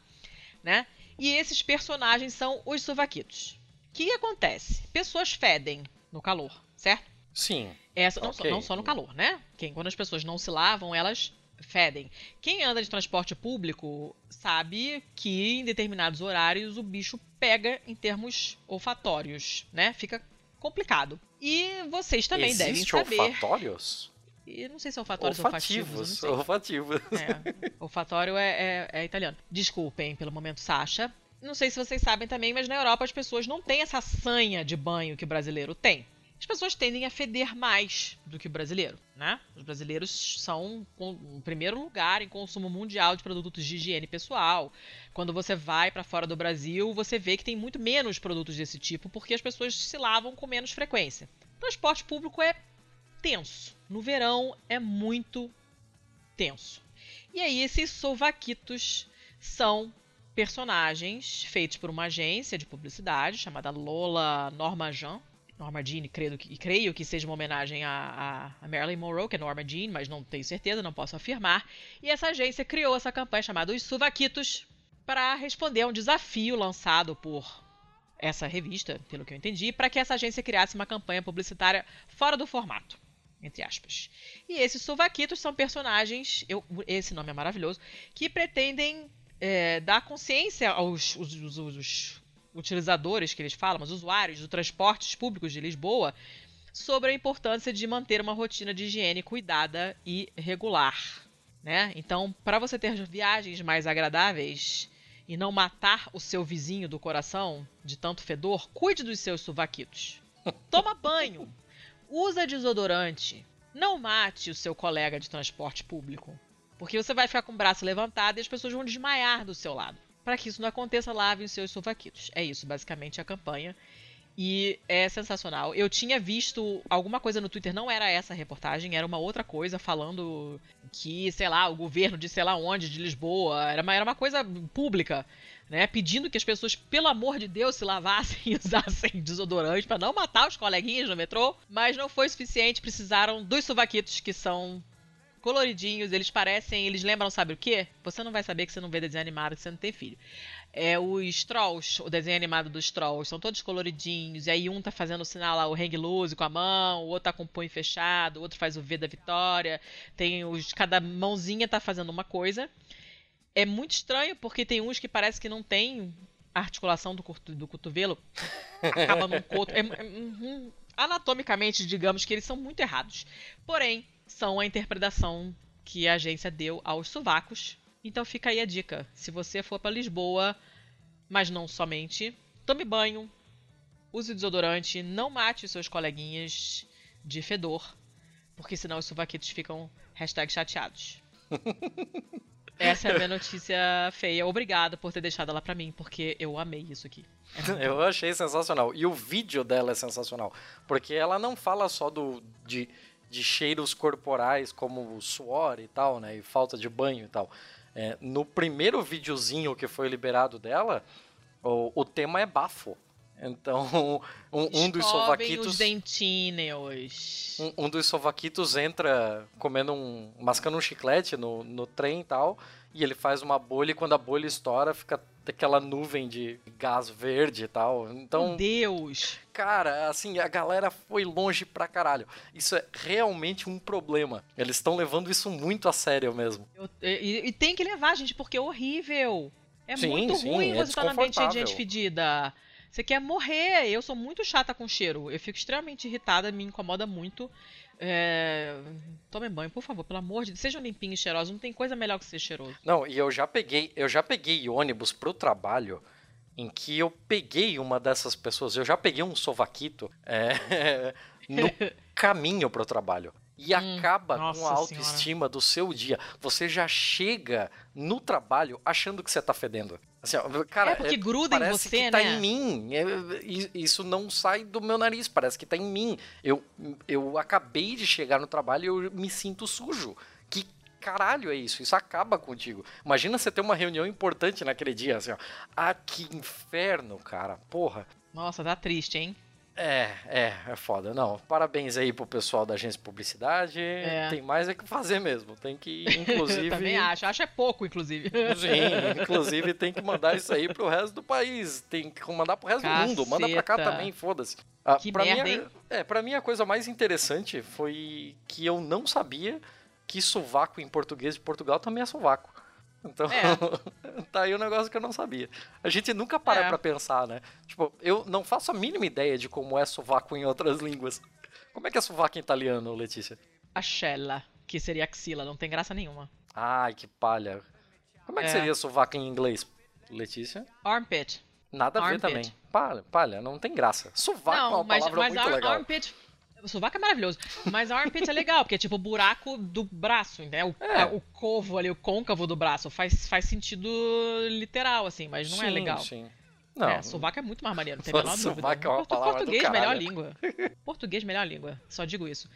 né? E esses personagens são os sovaquitos. O que acontece? Pessoas fedem no calor, certo? Sim. Essa, não, okay. só, não só no calor, né? Quem, quando as pessoas não se lavam, elas fedem. Quem anda de transporte público sabe que em determinados horários o bicho pega em termos olfatórios, né? Fica complicado. E vocês também Existe devem saber. olfatórios? E não sei se é olfatórios olfativos. ou olfativos. É, olfatório é, é, é italiano. Desculpem pelo momento, Sasha. Não sei se vocês sabem também, mas na Europa as pessoas não têm essa sanha de banho que o brasileiro tem as pessoas tendem a feder mais do que o brasileiro, né? Os brasileiros são em primeiro lugar em consumo mundial de produtos de higiene pessoal. Quando você vai para fora do Brasil, você vê que tem muito menos produtos desse tipo porque as pessoas se lavam com menos frequência. O transporte público é tenso. No verão é muito tenso. E aí esses sovaquitos são personagens feitos por uma agência de publicidade chamada Lola Norma Jean, Norma Jean, creio que, creio que seja uma homenagem a, a, Marilyn Monroe, que é Norma Jean, mas não tenho certeza, não posso afirmar. E essa agência criou essa campanha chamada Os Suvaquitos para responder a um desafio lançado por essa revista, pelo que eu entendi, para que essa agência criasse uma campanha publicitária fora do formato, entre aspas. E esses Suvaquitos são personagens, eu, esse nome é maravilhoso, que pretendem é, dar consciência aos os, os, os, utilizadores que eles falam, mas usuários dos transportes públicos de Lisboa, sobre a importância de manter uma rotina de higiene cuidada e regular. Né? Então, para você ter viagens mais agradáveis e não matar o seu vizinho do coração de tanto fedor, cuide dos seus suvaquitos. Toma banho, [laughs] usa desodorante, não mate o seu colega de transporte público, porque você vai ficar com o braço levantado e as pessoas vão desmaiar do seu lado. Para que isso não aconteça, lavem os seus sovaquitos. É isso, basicamente, a campanha. E é sensacional. Eu tinha visto alguma coisa no Twitter, não era essa reportagem, era uma outra coisa falando que, sei lá, o governo de sei lá onde, de Lisboa, era uma, era uma coisa pública, né? Pedindo que as pessoas, pelo amor de Deus, se lavassem e [laughs] usassem desodorante para não matar os coleguinhas no metrô. Mas não foi suficiente, precisaram dos sovaquitos que são coloridinhos, eles parecem, eles lembram, sabe o quê? Você não vai saber que você não vê desenho animado, que você não tem filho. É os Trolls, o desenho animado dos Trolls, são todos coloridinhos, e aí um tá fazendo o sinal lá, o hang loose com a mão, o outro tá com o punho fechado, o outro faz o V da vitória, tem os, cada mãozinha tá fazendo uma coisa. É muito estranho, porque tem uns que parece que não tem articulação do, do cotovelo, [laughs] acaba num coto. É, é, uhum, anatomicamente, digamos que eles são muito errados. Porém, são a interpretação que a agência deu aos sovacos. Então fica aí a dica. Se você for para Lisboa, mas não somente, tome banho, use desodorante, não mate os seus coleguinhas de fedor, porque senão os suvaquitos ficam chateados. [laughs] Essa é a minha notícia feia. Obrigado por ter deixado ela para mim, porque eu amei isso aqui. É eu achei sensacional. E o vídeo dela é sensacional. Porque ela não fala só do, de, de cheiros corporais como suor e tal, né? E falta de banho e tal. É, no primeiro videozinho que foi liberado dela, o, o tema é bafo. Então, [laughs] um, um dos sovaquitos. Os dentíneos. Um, um, dos sovaquitos entra comendo um. mascando um chiclete no, no trem e tal. E ele faz uma bolha e quando a bolha estoura, fica aquela nuvem de gás verde e tal. Então. Meu Deus! Cara, assim, a galera foi longe pra caralho. Isso é realmente um problema. Eles estão levando isso muito a sério mesmo. Eu, e, e, tem que levar, gente, porque é horrível. É sim, muito sim, ruim é você estar tá no ambiente de gente fedida. Você quer morrer. Eu sou muito chata com cheiro. Eu fico extremamente irritada, me incomoda muito. É... Tomem banho, por favor, pelo amor de Deus. Sejam limpinhos e cheirosos. Não tem coisa melhor que ser cheiroso. Não, e eu já peguei, eu já peguei ônibus pro trabalho em que eu peguei uma dessas pessoas. Eu já peguei um sovaquito é, [laughs] no caminho pro trabalho. E hum, acaba com a autoestima senhora. do seu dia. Você já chega no trabalho achando que você tá fedendo. Assim, ó, cara, é porque é, gruda em você, que né? tá em mim. É, isso não sai do meu nariz, parece que tá em mim. Eu, eu acabei de chegar no trabalho e eu me sinto sujo. Que caralho é isso? Isso acaba contigo. Imagina você ter uma reunião importante naquele dia, assim, ó. Ah, que inferno, cara. Porra. Nossa, tá triste, hein? É, é, é foda. Não, parabéns aí pro pessoal da agência de publicidade. É. Tem mais é que fazer mesmo. Tem que, [laughs] inclusive. Eu também acho. Acho é pouco, inclusive. Sim, inclusive tem que mandar isso aí pro resto do país. Tem que mandar pro resto do mundo. Manda pra cá Caceta. também, foda-se. Ah, Que pra merda, mim, a- hein? É, pra mim a coisa mais interessante foi que eu não sabia que sovaco em português de Portugal também é sovaco. Então, É. [laughs] tá aí um negócio que eu não sabia. A gente nunca para É. pra pensar, né? Tipo, eu não faço a mínima ideia de como é sovaco em outras [laughs] línguas. Como é que é sovaco em italiano, Letícia? Axela, que seria axila. Não tem graça nenhuma. Ai, que palha. Como é que É. seria sovaco em inglês, Letícia? Armpit. Nada a ver Armpit. também. Palha, palha, não tem graça. Sovaco é uma Não, mas, palavra mas muito ar- legal. armpit. Sovaco é maravilhoso. Mas armpit é legal, porque é tipo o buraco do braço, né? O, É. o covo ali, o côncavo do braço. Faz, faz sentido literal, assim, mas não é Sim, legal. Sim. Não, É, sovaco é muito mais maneiro, não tem a menor Sovaco é uma Portu- palavra do Português, melhor língua. Português, melhor língua. Só digo isso.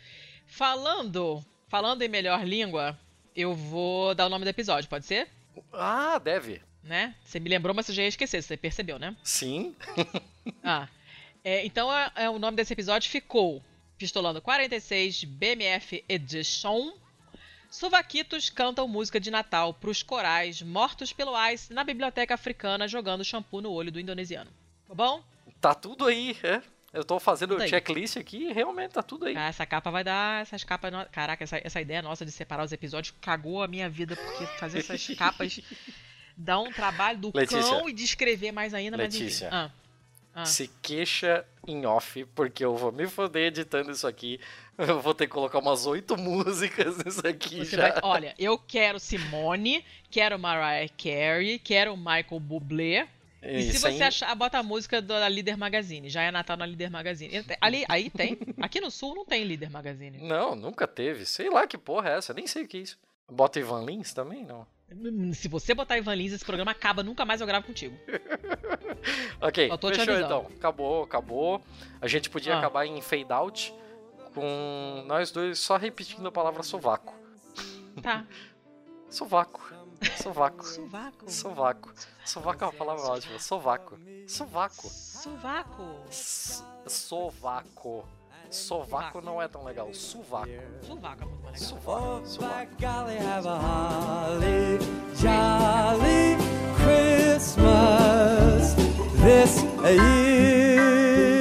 Falando, falando em melhor língua, eu vou dar o nome do episódio, pode ser? Ah, deve. Né? Você me lembrou, mas você já ia esquecer, você percebeu, né? Sim. [laughs] Ah. É, então é, é, o nome desse episódio ficou Pistolando 46 BMF Edition. Suvaquitos cantam música de Natal pros corais mortos pelo Ice na biblioteca africana jogando shampoo no olho do indonesiano. Tá bom? Tá tudo aí, é. Eu tô fazendo o checklist aqui e realmente tá tudo aí. Ah, essa capa vai dar. Essas capas. no- Caraca, essa, essa ideia nossa de separar os episódios cagou a minha vida, porque fazer essas [laughs] capas dá um trabalho do Letícia. cão e de escrever mais ainda, mas enfim. Letícia. Ah, ah. Se queixa em off, porque eu vou me foder editando isso aqui. [laughs] Eu vou ter que colocar umas oito [laughs] músicas nisso aqui Você já. vai- olha, eu quero Simone, quero Mariah Carey, quero Michael Bublé. E se você achar, bota a música da Líder Magazine. Já é Natal na Líder Magazine. Ali, aí tem. Aqui no Sul não tem Líder Magazine. Não, nunca teve. Sei lá que porra é essa, nem sei o que é isso. Bota Ivan Lins também? Não. Se você botar Ivan Lins, esse programa acaba, nunca mais eu gravo contigo. [laughs] Ok, fechou então. Acabou, acabou. A gente podia Ah. acabar em fade out com nós dois só repetindo a palavra sovaco. Tá. [laughs] Sovaco. Sovaco. Sovaco. Sovaco. Sovaco é uma palavra ótima. Sovaco. Sovaco. Sovaco. Sovaco. Sovaco não é tão legal. Sovaco. Sovaco é muito mais legal. A holly jolly Christmas this year.